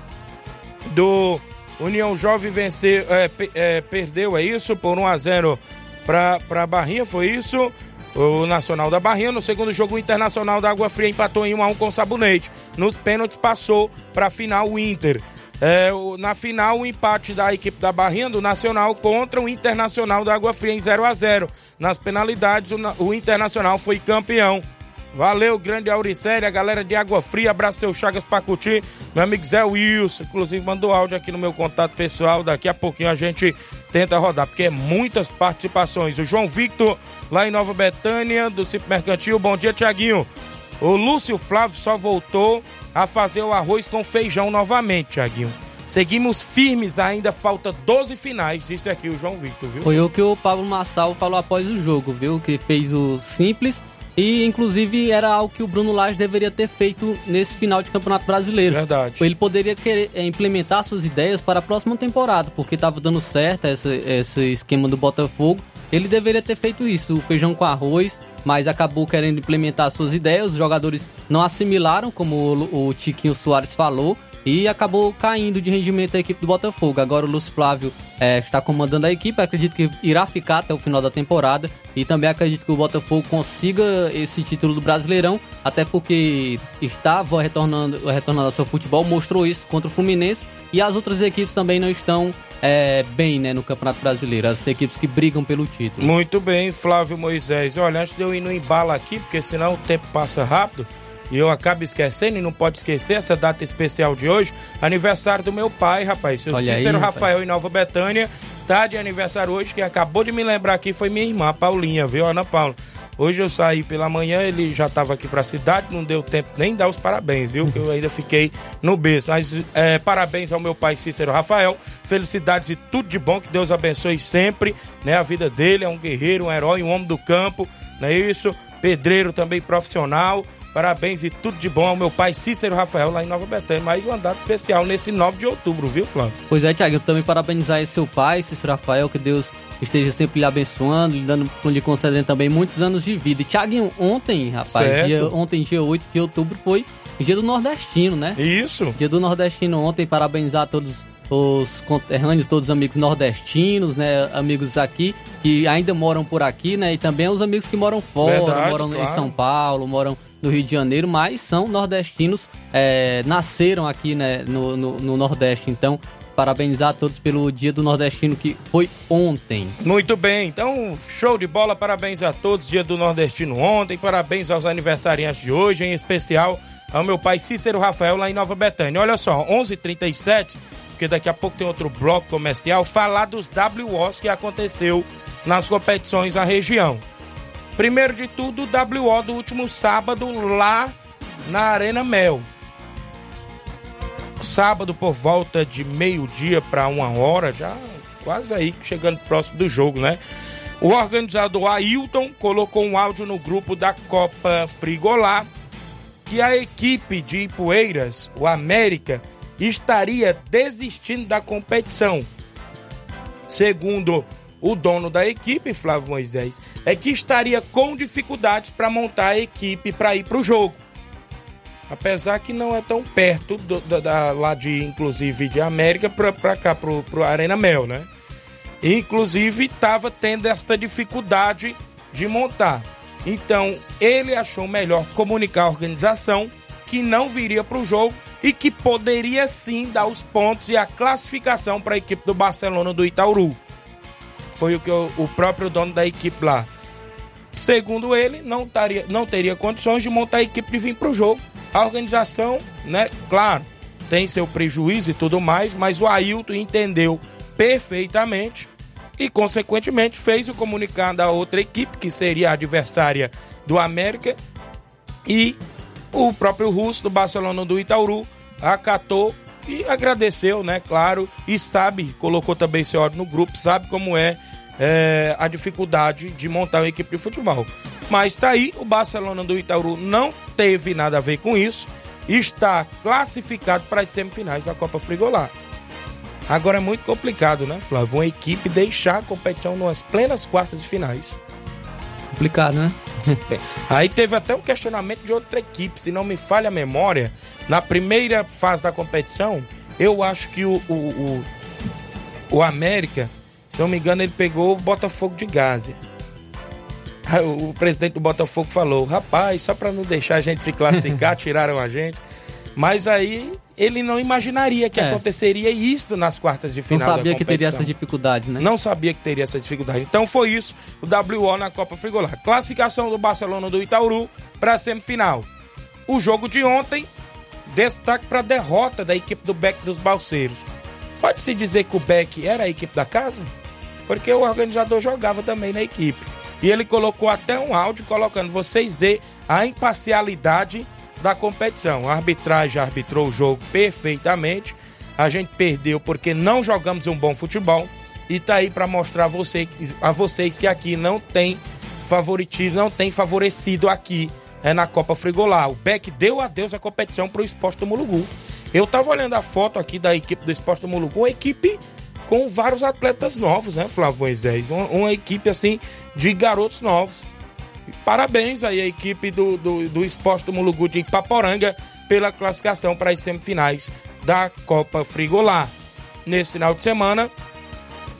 A: do União Jovem venceu, é, é, perdeu, é isso, por 1 a 0 para a Barrinha, foi isso? O Nacional da Barrinha. No segundo jogo, o Internacional da Água Fria empatou em 1 a 1 com o Sabonete. Nos pênaltis, passou para a final o Inter. É, na final, o empate da equipe da Barrinha do Nacional contra o Internacional da Água Fria em 0 a 0 Nas penalidades, o, o Internacional foi campeão. Valeu, grande Auricélia, galera de Água Fria, abraço seu Chagas Pacuti, meu amigo Zé Wilson, inclusive mandou áudio aqui no meu contato pessoal, daqui a pouquinho a gente tenta rodar, porque é muitas participações. O João Victor, lá em Nova Betânia, do Cip Mercantil, bom dia, Tiaguinho. O Lúcio Flávio só voltou a fazer o arroz com feijão novamente, Tiaguinho. Seguimos firmes, ainda falta 12 finais. Isso aqui o João Victor, viu?
B: Foi o que o Pablo Massal falou após o jogo, viu? Que fez o simples e inclusive era algo que o Bruno Lage deveria ter feito nesse final de Campeonato Brasileiro.
A: Verdade.
B: Ele poderia querer é, implementar suas ideias para a próxima temporada, porque estava dando certo esse, esse esquema do Botafogo. Ele deveria ter feito isso, o feijão com arroz, mas acabou querendo implementar suas ideias. Os jogadores não assimilaram, como o, o Tiquinho Soares falou. E acabou caindo de rendimento a equipe do Botafogo. Agora o Lúcio Flávio é, está comandando a equipe, acredito que irá ficar até o final da temporada e também acredito que o Botafogo consiga esse título do Brasileirão, até porque estava retornando, retornando ao seu futebol, mostrou isso contra o Fluminense e as outras equipes também não estão é, bem né, no Campeonato Brasileiro, as equipes que brigam pelo título.
A: Muito bem, Flávio Moisés. Olha, antes de eu ir no embalo aqui, porque senão o tempo passa rápido, e eu acabo esquecendo e não pode esquecer essa data especial de hoje, aniversário do meu pai, rapaz. Seu
B: Olha aí,
A: Cícero
B: rapaz.
A: Rafael em Nova Betânia, tá de aniversário hoje, que acabou de me lembrar aqui foi minha irmã, Paulinha, viu, Ana Paula? Hoje eu saí pela manhã, ele já estava aqui pra cidade, não deu tempo nem dar os parabéns, viu? Que eu ainda fiquei no berço. Mas é, parabéns ao meu pai Cícero Rafael, felicidades e tudo de bom, que Deus abençoe sempre, né? A vida dele é um guerreiro, um herói, um homem do campo, não é isso? Pedreiro também profissional. Parabéns e tudo de bom ao meu pai Cícero Rafael lá em Nova Betânia. Mais um andado especial nesse 9 de outubro, viu, Flávio?
B: Pois é, Thiago, eu também parabenizar esse seu pai, Cícero Rafael, que Deus esteja sempre lhe abençoando, lhe, dando, lhe concedendo também muitos anos de vida. E, Thiago, ontem, rapaz, dia, ontem, dia 8 de outubro, foi dia do nordestino, né?
A: Isso.
B: Dia do nordestino ontem, parabenizar todos os conterrâneos, todos os amigos nordestinos, né? Amigos aqui que ainda moram por aqui, né? E também os amigos que moram fora,
A: Verdade,
B: moram em
A: claro.
B: São Paulo, moram no Rio de Janeiro, mas são nordestinos, é, nasceram aqui né, no, no, no Nordeste. Então, parabenizar a todos pelo dia do nordestino que foi ontem.
A: Muito bem, então show de bola, parabéns a todos, dia do Nordestino ontem, parabéns aos aniversariantes de hoje, em especial ao meu pai Cícero Rafael lá em Nova Betânia. Olha só, 11:37, porque daqui a pouco tem outro bloco comercial, falar dos WOs que aconteceu nas competições na região. Primeiro de tudo, o WO do último sábado lá na Arena Mel. Sábado por volta de meio-dia para uma hora, já quase aí chegando próximo do jogo, né? O organizador Ailton colocou um áudio no grupo da Copa Frigolá que a equipe de Ipueiras, o América, estaria desistindo da competição. Segundo o dono da equipe, Flávio Moisés, é que estaria com dificuldades para montar a equipe para ir para o jogo. Apesar que não é tão perto do- da, da- lá de, inclusive, de América para cá, pro, pro Arena Mel, né? Inclusive, estava tendo esta dificuldade de montar. Então, ele achou melhor comunicar à organização que não viria para o jogo e que poderia sim dar os pontos e a classificação para a equipe do Barcelona do Itaúru. Foi o que o, o próprio dono da equipe lá. Segundo ele, não, taria, não teria condições de montar a equipe de vir para o jogo. A organização, né, claro, tem seu prejuízo e tudo mais, mas o Ailton entendeu perfeitamente e, consequentemente, fez o comunicado à outra equipe, que seria a adversária do América, e o próprio Russo do Barcelona do Itaúru acatou e agradeceu, né, claro, e sabe, colocou também seu ódio no grupo, sabe como é, é, a dificuldade de montar uma equipe de futebol. Mas tá aí, o Barcelona do Itaúru não teve nada a ver com isso, está classificado para as semifinais da Copa Frigolá. Agora é muito complicado, né, Flávio? Uma equipe deixar a competição nas plenas quartas de finais.
B: Complicado, né?
A: Bem, Aí teve até um questionamento de outra equipe, se não me falha a memória. Na primeira fase da competição, eu acho que o, o, o, o América, se não me engano, ele pegou o Botafogo de Gásia. Aí O o presidente do Botafogo falou: rapaz, só para não deixar a gente se classificar, tiraram a gente. Mas aí ele não imaginaria que
B: É.
A: aconteceria isso nas quartas de
B: Não
A: final da
B: sabia que teria essa dificuldade, né?
A: Não sabia que teria essa dificuldade. Então foi isso, o WO na Copa Frigolá. Classificação do Barcelona do Itaúru para a semifinal. O jogo de ontem, destaque para a derrota da equipe do Beck dos Balseiros. Pode-se dizer que o Beck era a equipe da casa? Porque o organizador jogava também na equipe. E ele colocou até um áudio colocando vocês ver a imparcialidade da competição. A arbitragem arbitrou o jogo perfeitamente. A gente perdeu porque não jogamos um bom futebol. E tá aí para mostrar a, você, a vocês que aqui não tem favoritismo, não tem favorecido aqui é, na Copa Frigolá. O Beck deu adeus à competição pro Esporte do Mulugu. Eu tava olhando a foto aqui da equipe do Esporte do Mulugu, uma equipe com vários atletas novos, né, Flávio Moisés? Uma, uma equipe, assim, de garotos novos. Parabéns aí à equipe do, do, do Esporte do Mulugu de Ipaporanga pela classificação para as semifinais da Copa Frigolar. Nesse final de semana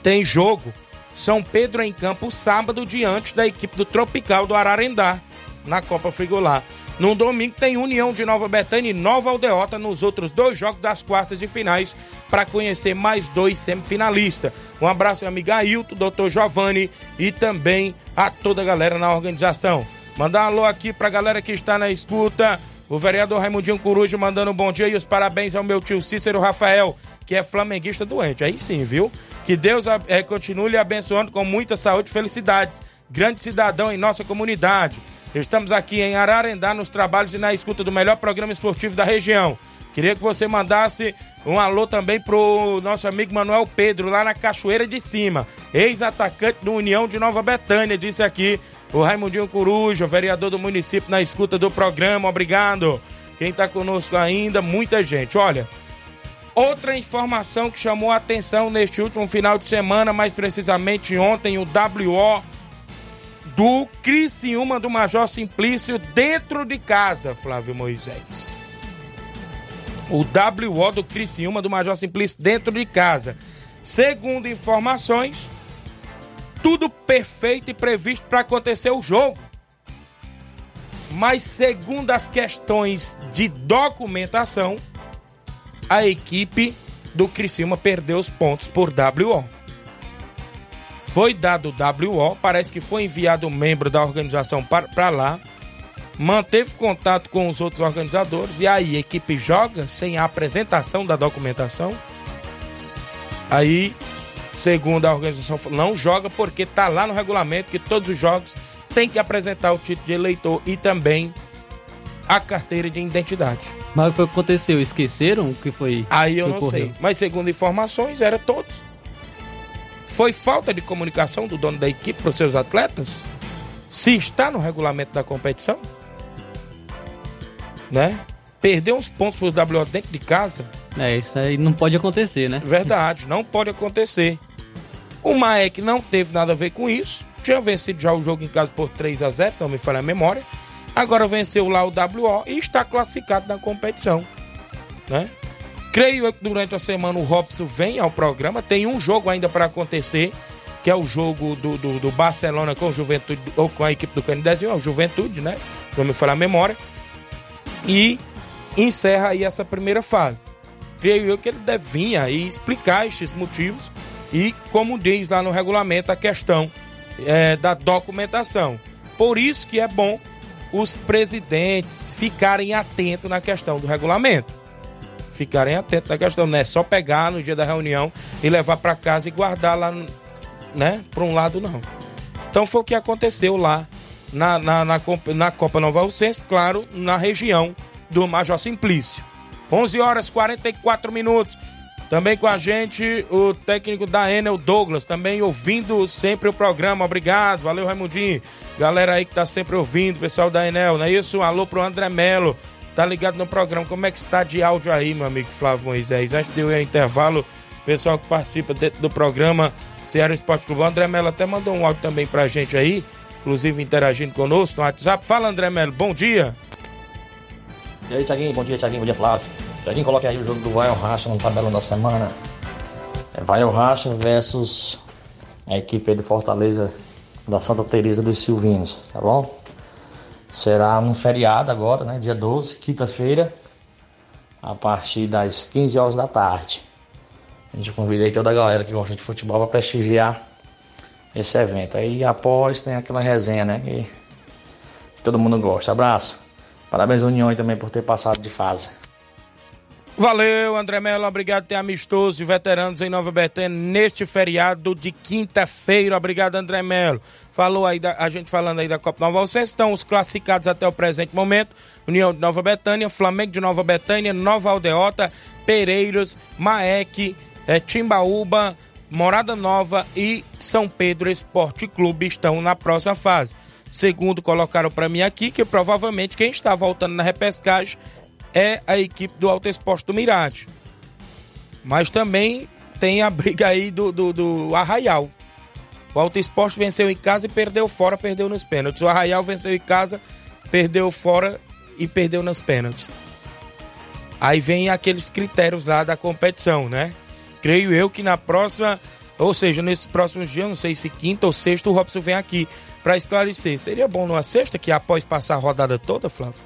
A: tem jogo São Pedro em campo sábado diante da equipe do Tropical do Ararendá na Copa Frigolar. No domingo tem União de Nova Betânia e Nova Aldeota nos outros dois jogos das quartas de finais para conhecer mais dois semifinalistas. Um abraço ao amigo Ailton, doutor Giovanni e também a toda a galera na organização. Mandar um alô aqui para a galera que está na escuta. O vereador Raimundinho Coruja mandando um bom dia e os parabéns ao meu tio Cícero Rafael, que é flamenguista doente. Aí sim, viu? Que Deus é, continue lhe abençoando com muita saúde e felicidades. Grande cidadão em nossa comunidade. Estamos aqui em Ararendá nos trabalhos e na escuta do melhor programa esportivo da região. Queria que você mandasse um alô também pro nosso amigo Manuel Pedro, lá na Cachoeira de Cima, ex-atacante do União de Nova Betânia, disse aqui o Raimundinho Coruja, vereador do município, na escuta do programa. Obrigado. Quem está conosco ainda, muita gente. Olha, outra informação que chamou a atenção neste último final de semana, mais precisamente ontem, o WO do Criciúma do Major Simplício dentro de casa, Flávio Moisés. O WO do Criciúma do Major Simplício dentro de casa. Segundo informações, tudo perfeito e previsto para acontecer o jogo. Mas segundo as questões de documentação, a equipe do Criciúma perdeu os pontos por WO. Foi dado o WO, parece que foi enviado um membro da organização para lá, manteve contato com os outros organizadores e aí a equipe joga sem a apresentação da documentação. Aí, segundo a organização, não joga porque tá lá no regulamento que todos os jogos têm que apresentar o título de eleitor e também a carteira de identidade.
B: Mas o que aconteceu? Esqueceram o que foi?
A: Aí eu
B: que
A: não
B: ocorreu?
A: sei. Mas segundo informações, era todos. Foi falta de comunicação do dono da equipe para os seus atletas? Se está no regulamento da competição? Né? Perder uns pontos para o WO dentro de casa?
B: É, isso aí não pode acontecer, né?
A: Verdade, não pode acontecer. O Maek não teve nada a ver com isso. Tinha vencido já o jogo em casa por 3 a 0 não me falha a memória. Agora venceu lá o WO e está classificado na competição. Né? Creio eu que durante a semana o Robson vem ao programa. Tem um jogo ainda para acontecer, que é o jogo do, do, do, Barcelona com o Juventude, ou com a equipe do Canidezinho, o Juventude, né? Não me falar a memória. E encerra aí essa primeira fase. Creio eu que ele deve vir aí explicar estes motivos e, como diz lá no regulamento, a questão é, da documentação. Por isso que é bom os presidentes ficarem atentos na questão do regulamento. Ficarem atentos na questão, não é só pegar no dia da reunião e levar para casa e guardar lá, né, para um lado não. Então foi o que aconteceu lá na, na, na, na Copa Nova Alcense, claro, na região do Major Simplício. 11 horas 44 minutos. Também com a gente o técnico da Enel Douglas, também ouvindo sempre o programa. Obrigado, valeu Raimundinho. Galera aí que tá sempre ouvindo, pessoal da Enel, não é isso? Um alô pro André Melo, tá ligado no programa. Como é que está de áudio aí, meu amigo Flávio Moisés? Antes de eu ir ao intervalo, pessoal que participa dentro do programa Ceará Esporte Clube. O André Melo até mandou um áudio também pra gente aí, inclusive interagindo conosco no WhatsApp. Fala, André Melo, bom dia.
H: E aí, Thiaguinho, bom dia, Thiaguinho, bom dia, Flávio. Thiaguinho, coloque aí o jogo do Vai Racha no tabelão da semana. É Vai Racha versus a equipe do Fortaleza da Santa Teresa dos Silvinos, tá bom? Será um feriado agora, né? Dia 12, quinta-feira, a partir das 15 horas da tarde. A gente convida aí toda a galera que gosta de futebol para prestigiar esse evento. Aí após tem aquela resenha, né? Que todo mundo gosta. Abraço. Parabéns União também por ter passado de fase.
A: Valeu, André Melo. Obrigado por ter amistoso e veteranos em Nova Betânia neste feriado de quinta-feira. Obrigado, André Melo. Falou aí, da, a gente falando aí da Copa Nova Alcense. Estão os classificados até o presente momento. União de Nova Betânia, Flamengo de Nova Betânia, Nova Aldeota, Pereiros, Maek, é, Timbaúba, Morada Nova e São Pedro Esporte Clube estão na próxima fase. Segundo colocaram para mim aqui que provavelmente quem está voltando na repescagem é a equipe do Alto Esporte do Mirade. Mas também tem a briga aí do, do, do Arraial. O Alto Esporte venceu em casa e perdeu fora, perdeu nos pênaltis. O Arraial venceu em casa, perdeu fora e perdeu nos pênaltis. Aí vem aqueles critérios lá da competição, né? Creio eu que na próxima, ou seja, nesses próximos dias, não sei se quinta ou sexta, o Robson vem aqui para esclarecer. Seria bom numa sexta, que após passar a rodada toda, Flávio?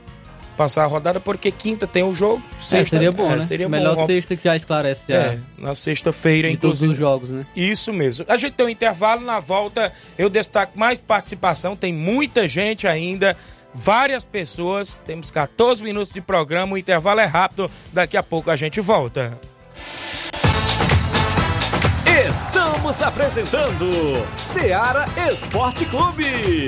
A: Passar a rodada, porque quinta tem o jogo, sexta
B: é, seria bom,
A: é,
B: né?
A: Seria
B: Melhor
A: bom,
B: sexta que já esclarece já.
A: É, na sexta-feira,
B: de todos
A: inclusive.
B: os jogos, né?
A: Isso mesmo. A gente tem um intervalo, na volta eu destaco mais participação, tem muita gente ainda, várias pessoas, temos 14 minutos de programa, o intervalo é rápido, daqui a pouco a gente volta.
D: Estamos apresentando Seara Esporte Clube.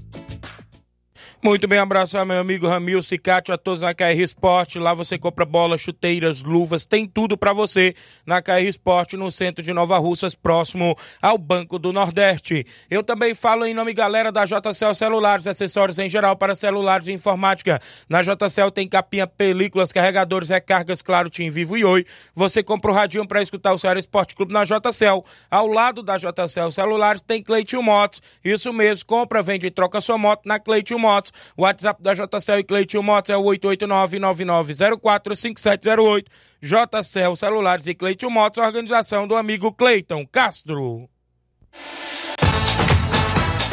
A: Muito bem, abraço ao meu amigo Ramil Cicatio, a todos na KR Esporte. Lá você compra bolas, chuteiras, luvas, tem tudo para você na KR Esporte, no centro de Nova Russas, próximo ao Banco do Nordeste. Eu também falo em nome, galera, da JCL Celulares, acessórios em geral para celulares e informática. Na JCL tem capinha, películas, carregadores, recargas, claro, Tim Vivo e Oi. Você compra o radinho para escutar o Ceará Esporte Clube na JCL. Ao lado da JCL Celulares tem Cleitinho Motos. Isso mesmo, compra, vende e troca sua moto na Cleitinho Motos. O WhatsApp da JCL e Cleitinho Motos é o 889-9904-5708. JCL Celulares e Cleitinho Motos, organização do amigo Cleiton Castro.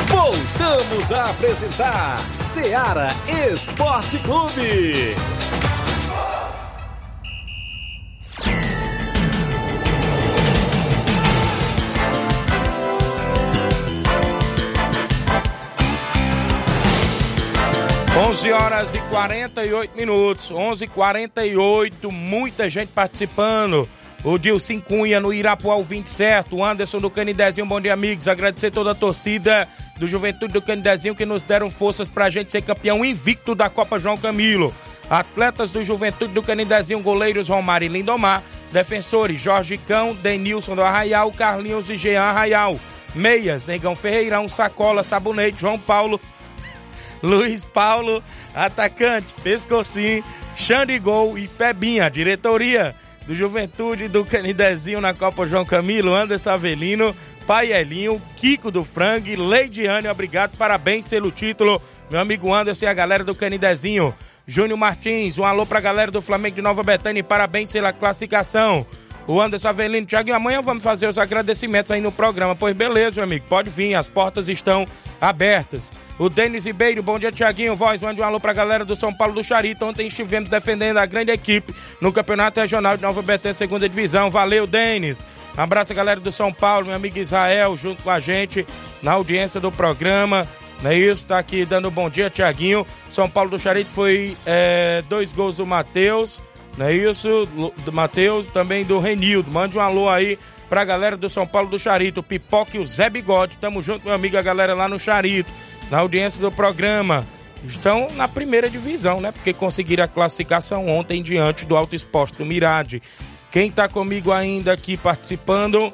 D: Voltamos a apresentar Seara Esporte Clube.
A: 11 horas e 48 minutos, 11 e 48 muita gente participando. O Dilcim Cunha no Irapuá, o 20 certo. O Anderson do Canidezinho, bom dia, amigos. Agradecer toda a torcida do Juventude do Canidezinho que nos deram forças pra gente ser campeão invicto da Copa João Camilo. Atletas do Juventude do Canidezinho, goleiros Romário e Lindomar. Defensores Jorge Cão, Denilson do Arraial, Carlinhos e Jean Arraial. Meias, Negão Ferreirão, Sacola, Sabonete, João Paulo, Luiz Paulo, atacante, Pescocinho, Xandigol e Pebinha, diretoria do Juventude do Canidezinho na Copa João Camilo, Anderson Avelino, Paielinho, Kiko do Frangue, Leidiane, obrigado, parabéns pelo título, meu amigo Anderson e a galera do Canidezinho. Júnior Martins, um alô pra galera do Flamengo de Nova Betânia e parabéns pela classificação. O Anderson Avelino, Thiago, e amanhã vamos fazer os agradecimentos aí no programa. Pois beleza, meu amigo, pode vir, as portas estão abertas. O Denis Ribeiro, bom dia, Tiaguinho. Voz, mande um alô pra galera do São Paulo do Charito. Ontem estivemos defendendo a grande equipe no Campeonato Regional de Nova Betânia, segunda divisão. Valeu, Denis. Abraço a galera do São Paulo, meu amigo Israel, junto com a gente na audiência do programa. Não é isso? Tá aqui dando um bom dia, Tiaguinho. São Paulo do Charito foi é, dois gols do Matheus. Não é isso? Matheus, também do Renildo. Mande um alô aí pra galera do São Paulo do Charito, Pipoca e o Zé Bigode. Tamo junto, meu amigo, a galera lá no Charito, na audiência do programa. Estão na primeira divisão, né? Porque conseguiram a classificação ontem diante do Alto Exposto do Mirade. Quem tá comigo ainda aqui participando,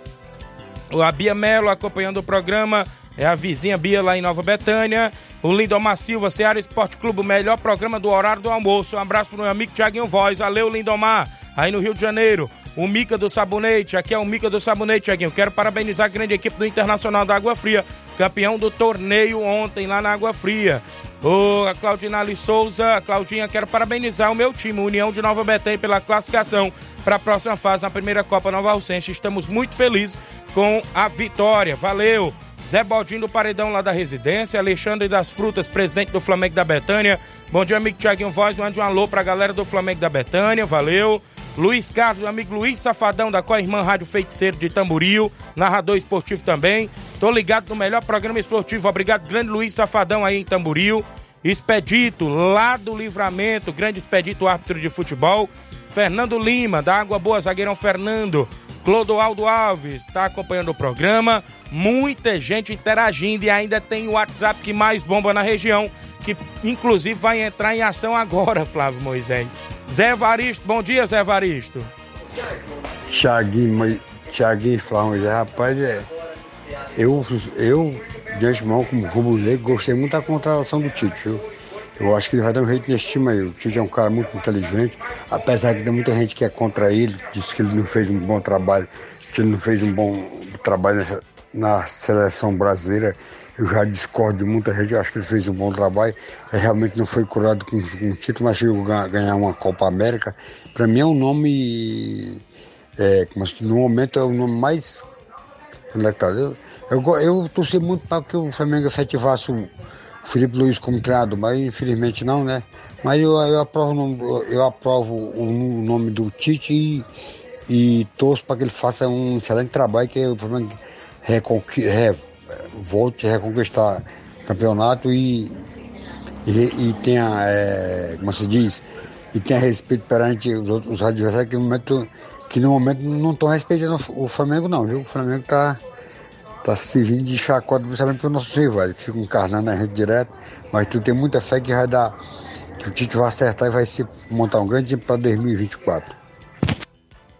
A: a Bia Melo acompanhando o programa, é a vizinha Bia lá em Nova Betânia. O Lindomar Silva, Ceará Esporte Clube, o melhor programa do horário do almoço. Um abraço pro meu amigo Tiaguinho Voz. Valeu, Lindomar. Aí no Rio de Janeiro, o Mica do Sabonete. Aqui é o Mica do Sabonete, Tiaguinho. Quero parabenizar a grande equipe do Internacional da Água Fria, campeão do torneio ontem lá na Água Fria. Ô, a Claudinale Souza, a Claudinha, quero parabenizar o meu time, União de Nova Betânia, pela classificação para a próxima fase na primeira Copa Nova Alcense. Estamos muito felizes com a vitória. Valeu! Zé Baldinho do Paredão lá da residência, Alexandre das Frutas, presidente do Flamengo da Betânia. Bom dia, amigo Tiaguinho Voz, mande um alô pra galera do Flamengo da Betânia, valeu. Luiz Carlos, amigo Luiz Safadão da Coirmã Rádio Feiticeiro de Tamboril, narrador esportivo também. Tô ligado no melhor programa esportivo, obrigado, grande Luiz Safadão aí em Tamboril. Expedito, lá do Livramento, grande Expedito, árbitro de futebol. Fernando Lima, da Água Boa, zagueirão Fernando. Clodoaldo Alves está acompanhando o programa, muita gente interagindo e ainda tem o WhatsApp que mais bomba na região, que inclusive vai entrar em ação agora, Flávio Moisés. Zé Varisto, bom dia, Zé Varisto.
I: Tiaguinho, Tiaguinho Flávio Moisés, rapaz, é. Eu, eu, de mão como rubro gostei muito da contratação do Tite, viu? Eu acho que ele vai dar um jeito nesse time aí. O Tite é um cara muito inteligente, apesar de ter muita gente que é contra ele, diz que ele não fez um bom trabalho, que ele não fez um bom trabalho na seleção brasileira. Eu já discordo de muita gente, eu acho que ele fez um bom trabalho. Ele realmente não foi curado com, o título, mas chegou a ganhar uma Copa América. Para mim é um nome. É, mas no momento é o nome mais. Eu, eu, eu torci muito para que o Flamengo efetivasse o Felipe Luiz como treinador, mas infelizmente não, né? Mas eu, eu, aprovo, eu aprovo o nome do Tite e, e torço para que ele faça um excelente trabalho, que o Flamengo re, volte a reconquistar campeonato e, e, e tenha, é, como se diz, e tenha respeito perante os outros adversários que no momento, que no momento não estão respeitando o Flamengo não, viu? O Flamengo está está servindo de chacota, principalmente para os nossos rivais, que ficam encarnando a gente direto, mas tu tem muita fé que vai dar, que o Tite vai acertar e vai se montar um grande time para 2024.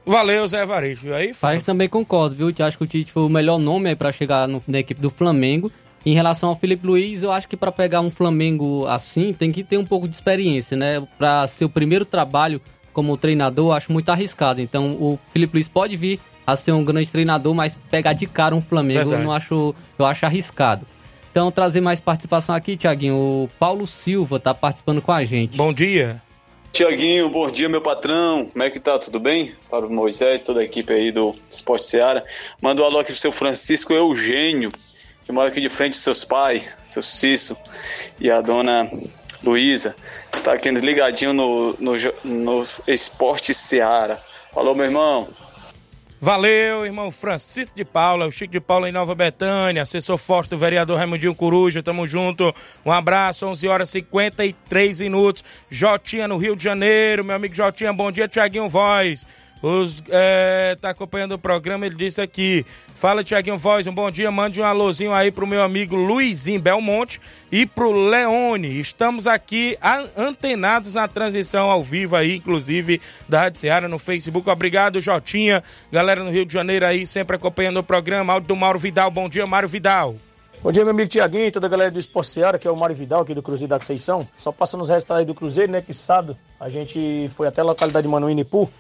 A: Valeu, Zé Evaristo. Aí,
B: Faz também concordo, viu? Eu acho que o Tite foi o melhor nome para chegar no, na equipe do Flamengo. Em relação ao Felipe Luiz, eu acho que para pegar um Flamengo assim, tem que ter um pouco de experiência, né? Para ser o primeiro trabalho como treinador, eu acho muito arriscado. Então, o Felipe Luiz pode vir a ser um grande treinador, mas pegar de cara um Flamengo eu não acho, eu acho arriscado. Então, trazer mais participação aqui, Tiaguinho. O Paulo Silva está participando com a gente.
A: Bom dia.
J: Tiaguinho, bom dia, meu patrão. Como é que tá? Tudo bem? Para o Moisés, toda a equipe aí do Esporte Seara. Manda um alô aqui pro seu Francisco Eugênio, que mora aqui de frente dos seus pais, seu Cício e a dona Luísa. Tá aqui ligadinho no, no, no Esporte Seara. Falou, meu irmão.
A: Valeu, irmão Francisco de Paula, o Chico de Paula em Nova Betânia, assessor forte do vereador Raimundinho Coruja, tamo junto. Um abraço, 11 horas e 53 minutos. Jotinha no Rio de Janeiro, meu amigo Jotinha, bom dia, Tiaguinho Voz. Os, é, tá acompanhando o programa, ele disse aqui. Fala, Tiaguinho Voz, um bom dia. Mande um alôzinho aí pro meu amigo Luizinho Belmonte e pro Leone. Estamos aqui antenados na transição ao vivo aí, inclusive, da Rádio Seara no Facebook. Obrigado, Jotinha. Galera no Rio de Janeiro aí, sempre acompanhando o programa. Áudio do Mauro Vidal. Bom dia, Mário Vidal.
K: Bom dia, meu amigo Tiaguinho, toda a galera do Esporte Seara, que é o Mário Vidal, aqui do Cruzeiro da Conceição. Só passando os resultados aí do Cruzeiro, né? Que sábado a gente foi até a localidade de Manuínipu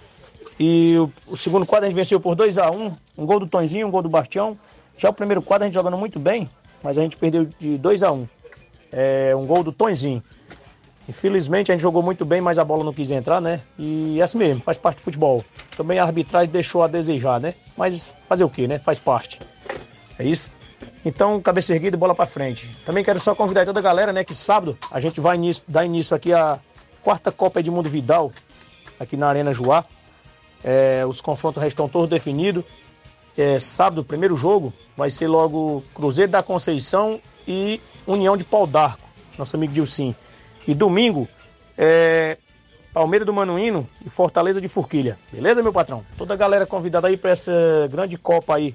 K: e o, o segundo quadro a gente venceu por 2 a 1 um, um gol do Tonzinho, um gol do Bastião. Já o primeiro quadro a gente jogando muito bem, mas a gente perdeu de 2 a 1 um. É, um gol do Tonzinho. Infelizmente a gente jogou muito bem, mas a bola não quis entrar, né? E é assim mesmo, faz parte do futebol. Também a arbitragem deixou a desejar, né? Mas fazer o que, né? Faz parte. É isso? Então, cabeça erguida e bola para frente. Também quero só convidar toda a galera, né? Que sábado a gente vai início, dar início aqui à quarta Copa Edmundo Vidal, aqui na Arena Joá. É, os confrontos estão todos definidos. É, sábado, o primeiro jogo, vai ser logo Cruzeiro da Conceição e União de Pau d'Arco, nosso amigo Dilcim. E domingo, é, Palmeiras do Manuíno e Fortaleza de Forquilha. Beleza, meu patrão? Toda a galera convidada aí para essa grande Copa aí,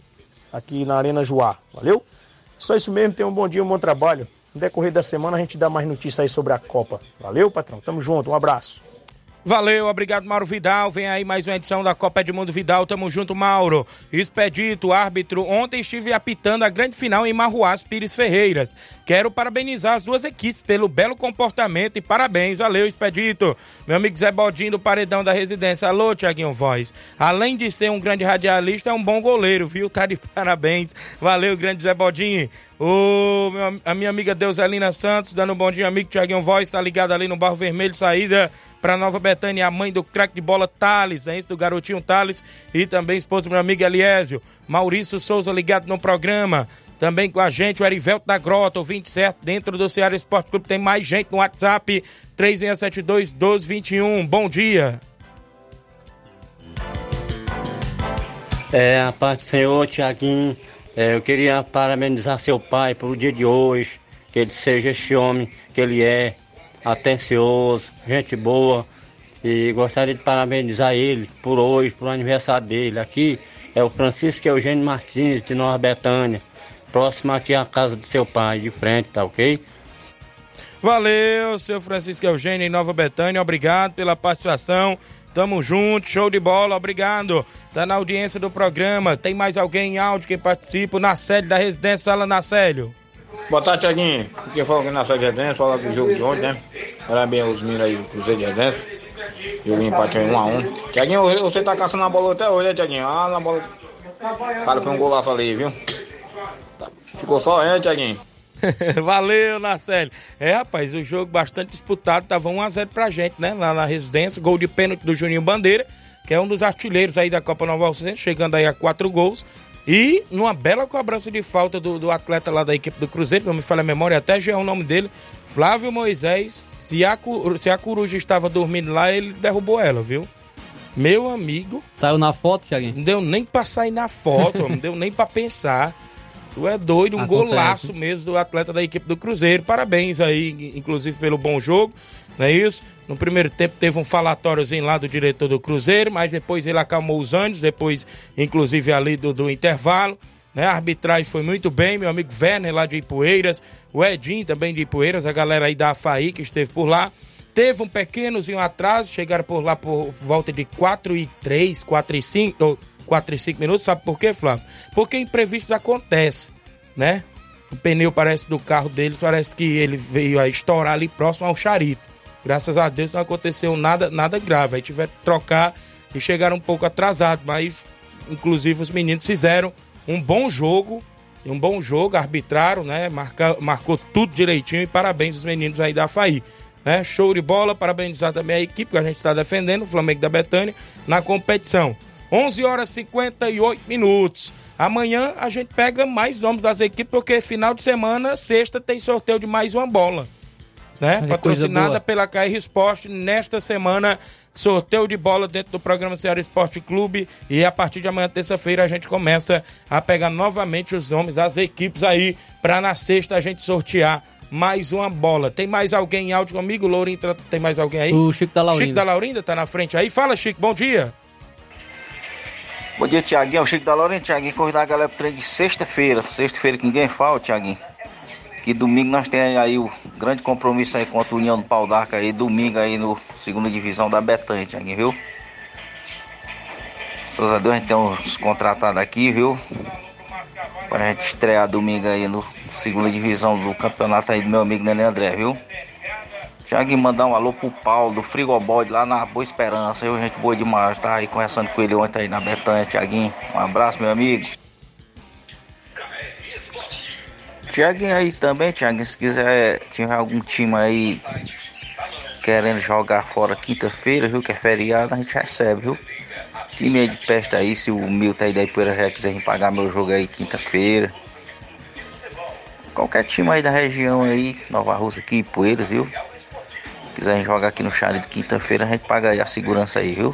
K: aqui na Arena Joá. Valeu? Só isso mesmo, tenha um bom dia, um bom trabalho. No decorrer da semana a gente dá mais notícias aí sobre a Copa. Valeu, patrão? Tamo junto, um abraço.
A: Valeu, obrigado Mauro Vidal. Vem aí mais uma edição da Copa Edmundo Vidal. Tamo junto, Mauro. Expedito, árbitro. Ontem estive apitando a grande final em Marruás Pires Ferreiras. Quero parabenizar as duas equipes pelo belo comportamento e parabéns. Valeu, Expedito. Meu amigo Zé Bodinho do Paredão da Residência. Alô, Tiaguinho Voz. Além de ser um grande radialista, é um bom goleiro, viu? Tá de parabéns. Valeu, grande Zé Bodinho. O, a minha amiga Deuselina Santos, dando um bom dia, amigo Tiaguinho Voz, tá ligado ali no Barro Vermelho, saída para Nova Betânia, a mãe do craque de bola Thales, é isso, do garotinho Thales, e também esposo do meu amigo Eliésio, Maurício Souza ligado no programa, também com a gente, o Erivelto da Grota, o 27, dentro do Ceará Esporte Clube, tem mais gente no WhatsApp, 3672 1221, bom dia.
L: É, a paz do Senhor, Tiaguinho, é, eu queria parabenizar seu pai pelo dia de hoje, que ele seja esse homem que ele é, atencioso, gente boa. E gostaria de parabenizar ele por hoje, por aniversário dele aqui. É o Francisco Eugênio Martins, de Nova Betânia. Próximo aqui à casa do seu pai, de frente, tá ok?
A: Valeu, seu Francisco Eugênio em Nova Betânia, obrigado pela participação. Tamo junto, show de bola, obrigado. Tá na audiência do programa. Tem mais alguém em áudio que participa? Na sede da residência, fala na Célio.
M: Boa tarde, Tiaguinho. Quem fala aqui na sede de residência, fala do jogo de ontem, né? Parabéns aos meninos aí do Cruzeiro de residência. Jogo empate aí 1 a 1 Tiaguinho, você tá caçando a bola até hoje, né, Tiaguinho? Ah, na bola. Cara foi um golaço ali, viu? Ficou só, hein, Tiaguinho?
A: Valeu, Nacélio. É, rapaz, o jogo bastante disputado, tava 1x0 pra gente, né? Lá na residência, gol de pênalti do Juninho Bandeira, que é um dos artilheiros aí da Copa Nova Alcântara, chegando aí a quatro gols. E numa bela cobrança de falta do, do atleta lá da equipe do Cruzeiro, não me falha a memória, até já é o nome dele, Flávio Moisés. Se a, se a coruja estava dormindo lá, ele derrubou ela, viu? Meu amigo.
B: Saiu na foto, Thiaguinho?
A: Não deu nem pra sair na foto, não deu nem pra pensar. Tu é doido, um
B: Acontece.
A: golaço mesmo do atleta da equipe do Cruzeiro. Parabéns aí, inclusive, pelo bom jogo, não é isso? No primeiro tempo teve um falatóriozinho lá do diretor do Cruzeiro, mas depois ele acalmou os ânimos, depois, inclusive, ali do, do intervalo. Né? A arbitragem foi muito bem, meu amigo Werner lá de Ipueiras, o Edinho também de Ipueiras, a galera aí da AFAI que esteve por lá. Teve um pequenozinho atraso, chegaram por lá por volta de 4 e 3, 4 e 5, ou 4 e 5 minutos. Sabe por quê, Flávio? Porque imprevistos acontecem, né? O pneu parece do carro deles, parece que ele veio a estourar ali próximo ao charito. Graças a Deus não aconteceu nada, nada grave. Aí tiveram que trocar e chegaram um pouco atrasados, mas inclusive os meninos fizeram um bom jogo, um bom jogo, arbitraram, né? Marca, marcou tudo direitinho e parabéns aos meninos aí da FAI. Né? Show de bola, parabenizar também a equipe que a gente está defendendo, o Flamengo da Betânia, na competição. 11 horas e 58 minutos. Amanhã a gente pega mais nomes das equipes, porque final de semana, sexta, tem sorteio de mais uma bola. Né? Patrocinada pela KR Esporte. Nesta semana, sorteio de bola dentro do programa Ceará Esporte Clube. E a partir de amanhã, terça-feira, a gente começa a pegar novamente os nomes das equipes aí, para na sexta a gente sortear mais uma bola. Tem mais alguém em áudio comigo? Lourinho, tem mais alguém aí?
B: O Chico da Laurinda.
A: Chico da Laurinda tá na frente aí. Fala, Chico, bom dia.
N: Bom dia, Tiaguinho. É o Chico da Lorena, Tiaguinho. Convidar a galera pro treino de sexta-feira. Sexta-feira que ninguém fala, Tiaguinho. Que domingo nós temos aí o grande compromisso aí contra o União do Pau d'Arca aí. Domingo aí no segunda divisão da Betânia, Tiaguinho, viu? Graças a Deus a gente tem uns contratados aqui, viu? Pra gente estrear domingo aí no segunda divisão do campeonato aí do meu amigo Nenê André, viu? Tiaguinho, mandar um alô pro Paulo do Frigobode lá na Boa Esperança. Eu, gente boa demais, tá aí conversando com ele ontem aí na Betânia, Tiaguinho. Um abraço, meu amigo. Tiaguinho aí também, Tiaguinho, se quiser, tiver algum time aí querendo jogar fora quinta-feira, viu? Que é feriado, a gente recebe, viu? Time aí de peste aí, se o Milton aí da Ipoeira já quiser vir pagar meu jogo aí quinta-feira. Qualquer time aí da região aí, Nova Rússia aqui, Poeiras, viu? Quiserem jogar aqui no Charlie de quinta-feira, a gente paga aí a segurança aí, viu?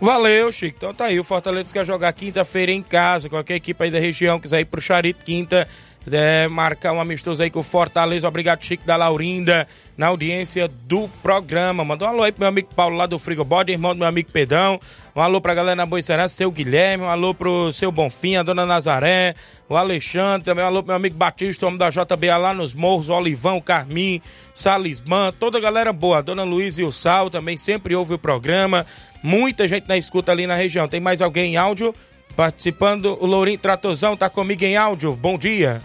A: Valeu, Chico. Então tá aí. O Fortaleza quer jogar quinta-feira em casa. Qualquer equipe aí da região quiser ir pro Charito quinta, é, marcar um amistoso aí com o Fortaleza. Obrigado, Chico da Laurinda, na audiência do programa. Mandou um alô aí pro meu amigo Paulo lá do Frigobode, irmão do meu amigo Pedão. Um alô pra galera na Boicerá, seu Guilherme. Um alô pro seu Bonfim, a dona Nazaré, o Alexandre. Também um alô pro meu amigo Batista, homem da JBA lá nos Morros, o Olivão, o Carmim, Salismã. Toda a galera boa. A dona Luiz e o Sal também sempre ouve o programa. Muita gente na escuta ali na região. Tem mais alguém em áudio participando? O Lourinho Tratozão tá comigo em áudio. Bom dia.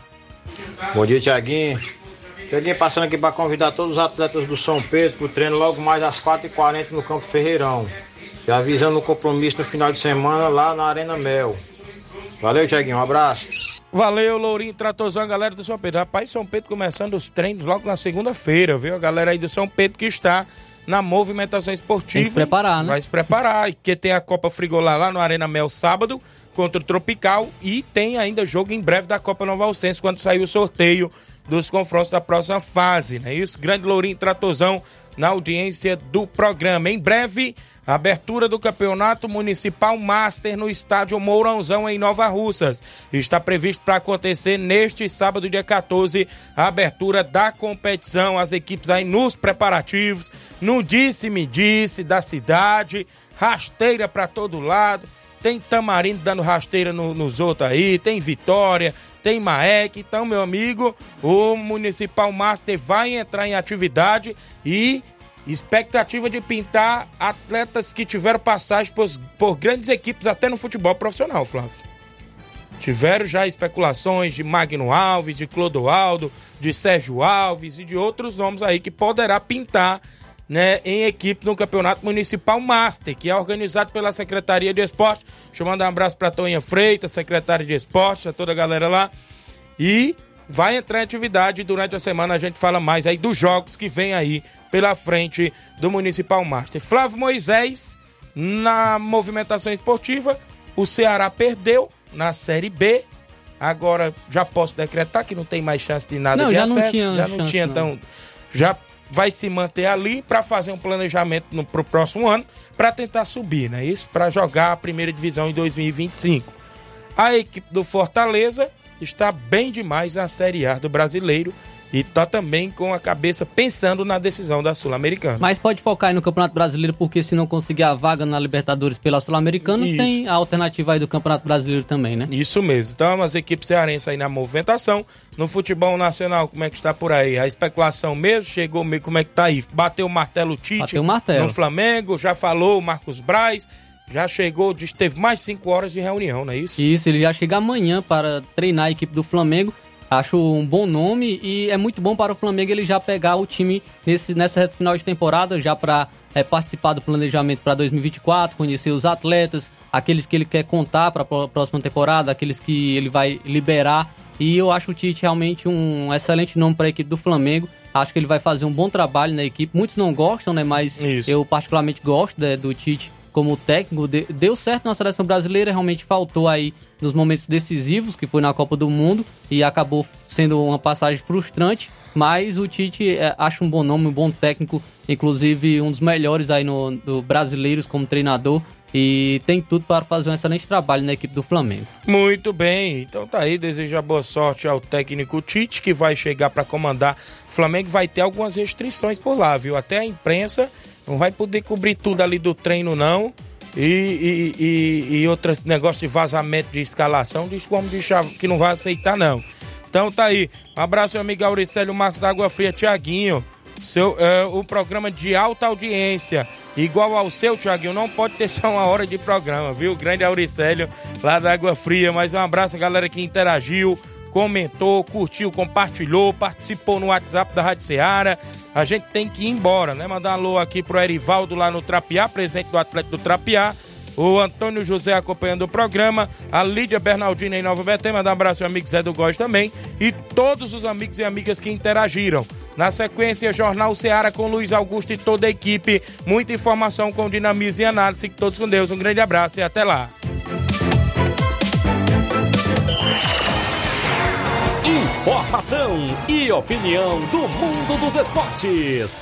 M: Bom dia, Tiaguinho. Tiaguinho passando aqui para convidar todos os atletas do São Pedro pro treino logo mais às 4h40 no Campo Ferreirão. E avisando o compromisso no final de semana lá na Arena Mel. Valeu, Tiaguinho. Um abraço.
A: Valeu, Lourinho Tratozão, galera do São Pedro. Rapaz, São Pedro começando os treinos logo na segunda-feira, viu? A galera aí do São Pedro que está na movimentação esportiva.
B: Tem que se preparar, né?
A: Vai se preparar, porque tem a Copa Frigolá lá no Arena Mel sábado contra o Tropical e tem ainda jogo em breve da Copa Nova Alcense quando sair o sorteio dos confrontos da próxima fase, não é isso? Grande Lourinho Tratozão na audiência do programa. Em breve, abertura do Campeonato Municipal Master no estádio Mourãozão em Nova Russas. Está previsto para acontecer neste sábado, dia 14, a abertura da competição. As equipes aí nos preparativos, no disse-me disse da cidade, rasteira para todo lado tem Tamarindo dando rasteira no- nos outros aí, tem Vitória, tem Maek. Então, meu amigo, o Municipal Master vai entrar em atividade e expectativa de pintar atletas que tiveram passagem por, por grandes equipes até no futebol profissional, Flávio. Tiveram já especulações de Magno Alves, de Clodoaldo, de Sérgio Alves e de outros nomes aí que poderá pintar né, em equipe no Campeonato Municipal Master, que é organizado pela Secretaria de Esporte. Deixa eu mandar um abraço para Toninha Freitas, secretária de Esporte, a toda a galera lá. E vai entrar em atividade durante a semana. A gente fala mais aí dos jogos que vem aí pela frente do Municipal Master. Flávio Moisés, na movimentação esportiva, o Ceará perdeu na Série B. Agora já posso decretar que não tem mais chance de nada
B: Não,
A: de
B: já não
A: acesso.
B: tinha
A: já não
B: chance,
A: tinha,
B: não.
A: então. Já vai se manter ali para fazer um planejamento no pro próximo ano para tentar subir, né? Isso para jogar a primeira divisão em 2025. A equipe do Fortaleza está bem demais na Série A do Brasileiro e tá também com a cabeça pensando na decisão da Sul-Americana.
B: Mas pode focar aí no Campeonato Brasileiro, porque se não conseguir a vaga na Libertadores pela Sul-Americana, tem a alternativa aí do Campeonato Brasileiro também, né?
A: Isso mesmo. Então, as equipes cearenses aí na movimentação. No futebol nacional, como é que está por aí? A especulação mesmo chegou meio, como é que tá aí? Bateu o martelo Tite
B: Bateu o martelo.
A: no Flamengo, já falou o Marcos Braz, já chegou, diz teve mais cinco horas de reunião, não é isso?
B: Isso, ele já chega amanhã para treinar a equipe do Flamengo. Acho um bom nome e é muito bom para o Flamengo ele já pegar o time nesse, nessa reta final de temporada, já para é, participar do planejamento para 2024, conhecer os atletas, aqueles que ele quer contar para a próxima temporada, aqueles que ele vai liberar. E eu acho o Tite realmente um excelente nome para a equipe do Flamengo. Acho que ele vai fazer um bom trabalho na equipe. Muitos não gostam, né? Mas eu particularmente gosto né, do Tite como técnico. De- deu certo na seleção brasileira, realmente faltou aí nos momentos decisivos, que foi na Copa do Mundo, e acabou sendo uma passagem frustrante. Mas o Tite é, acho um bom nome, um bom técnico, inclusive um dos melhores aí no, do brasileiros como treinador. E tem tudo para fazer um excelente trabalho na equipe do Flamengo.
A: Muito bem, então tá aí, desejo boa sorte ao técnico Tite, que vai chegar para comandar o Flamengo, vai ter algumas restrições por lá, viu? Até a imprensa não vai poder cobrir tudo ali do treino, não. E, e, e, e outros negócios de vazamento de escalação, diz como diz que não vai aceitar, não. Então tá aí, um abraço, meu amigo Auricélio Marcos da Água Fria, Tiaguinho. Seu, o programa de alta audiência, igual ao seu, Tiaguinho, não pode ter só uma hora de programa, viu? Grande Auricélio, lá da Água Fria. Mais um abraço, galera que interagiu, comentou, curtiu, compartilhou, participou no WhatsApp da Rádio Ceará. A gente tem que ir embora, né? Mandar um alô aqui pro Erivaldo lá no Trapiá, presidente do Atlético do Trapiá. O Antônio José acompanhando o programa, a Lídia Bernardina em Nova Betém, mandar um abraço ao amigo Zé do Góis também e todos os amigos e amigas que interagiram. Na sequência, Jornal Ceará com Luiz Augusto e toda a equipe. Muita informação com dinamismo e análise. Todos com Deus. Um grande abraço e até lá.
D: Informação e opinião do mundo dos esportes.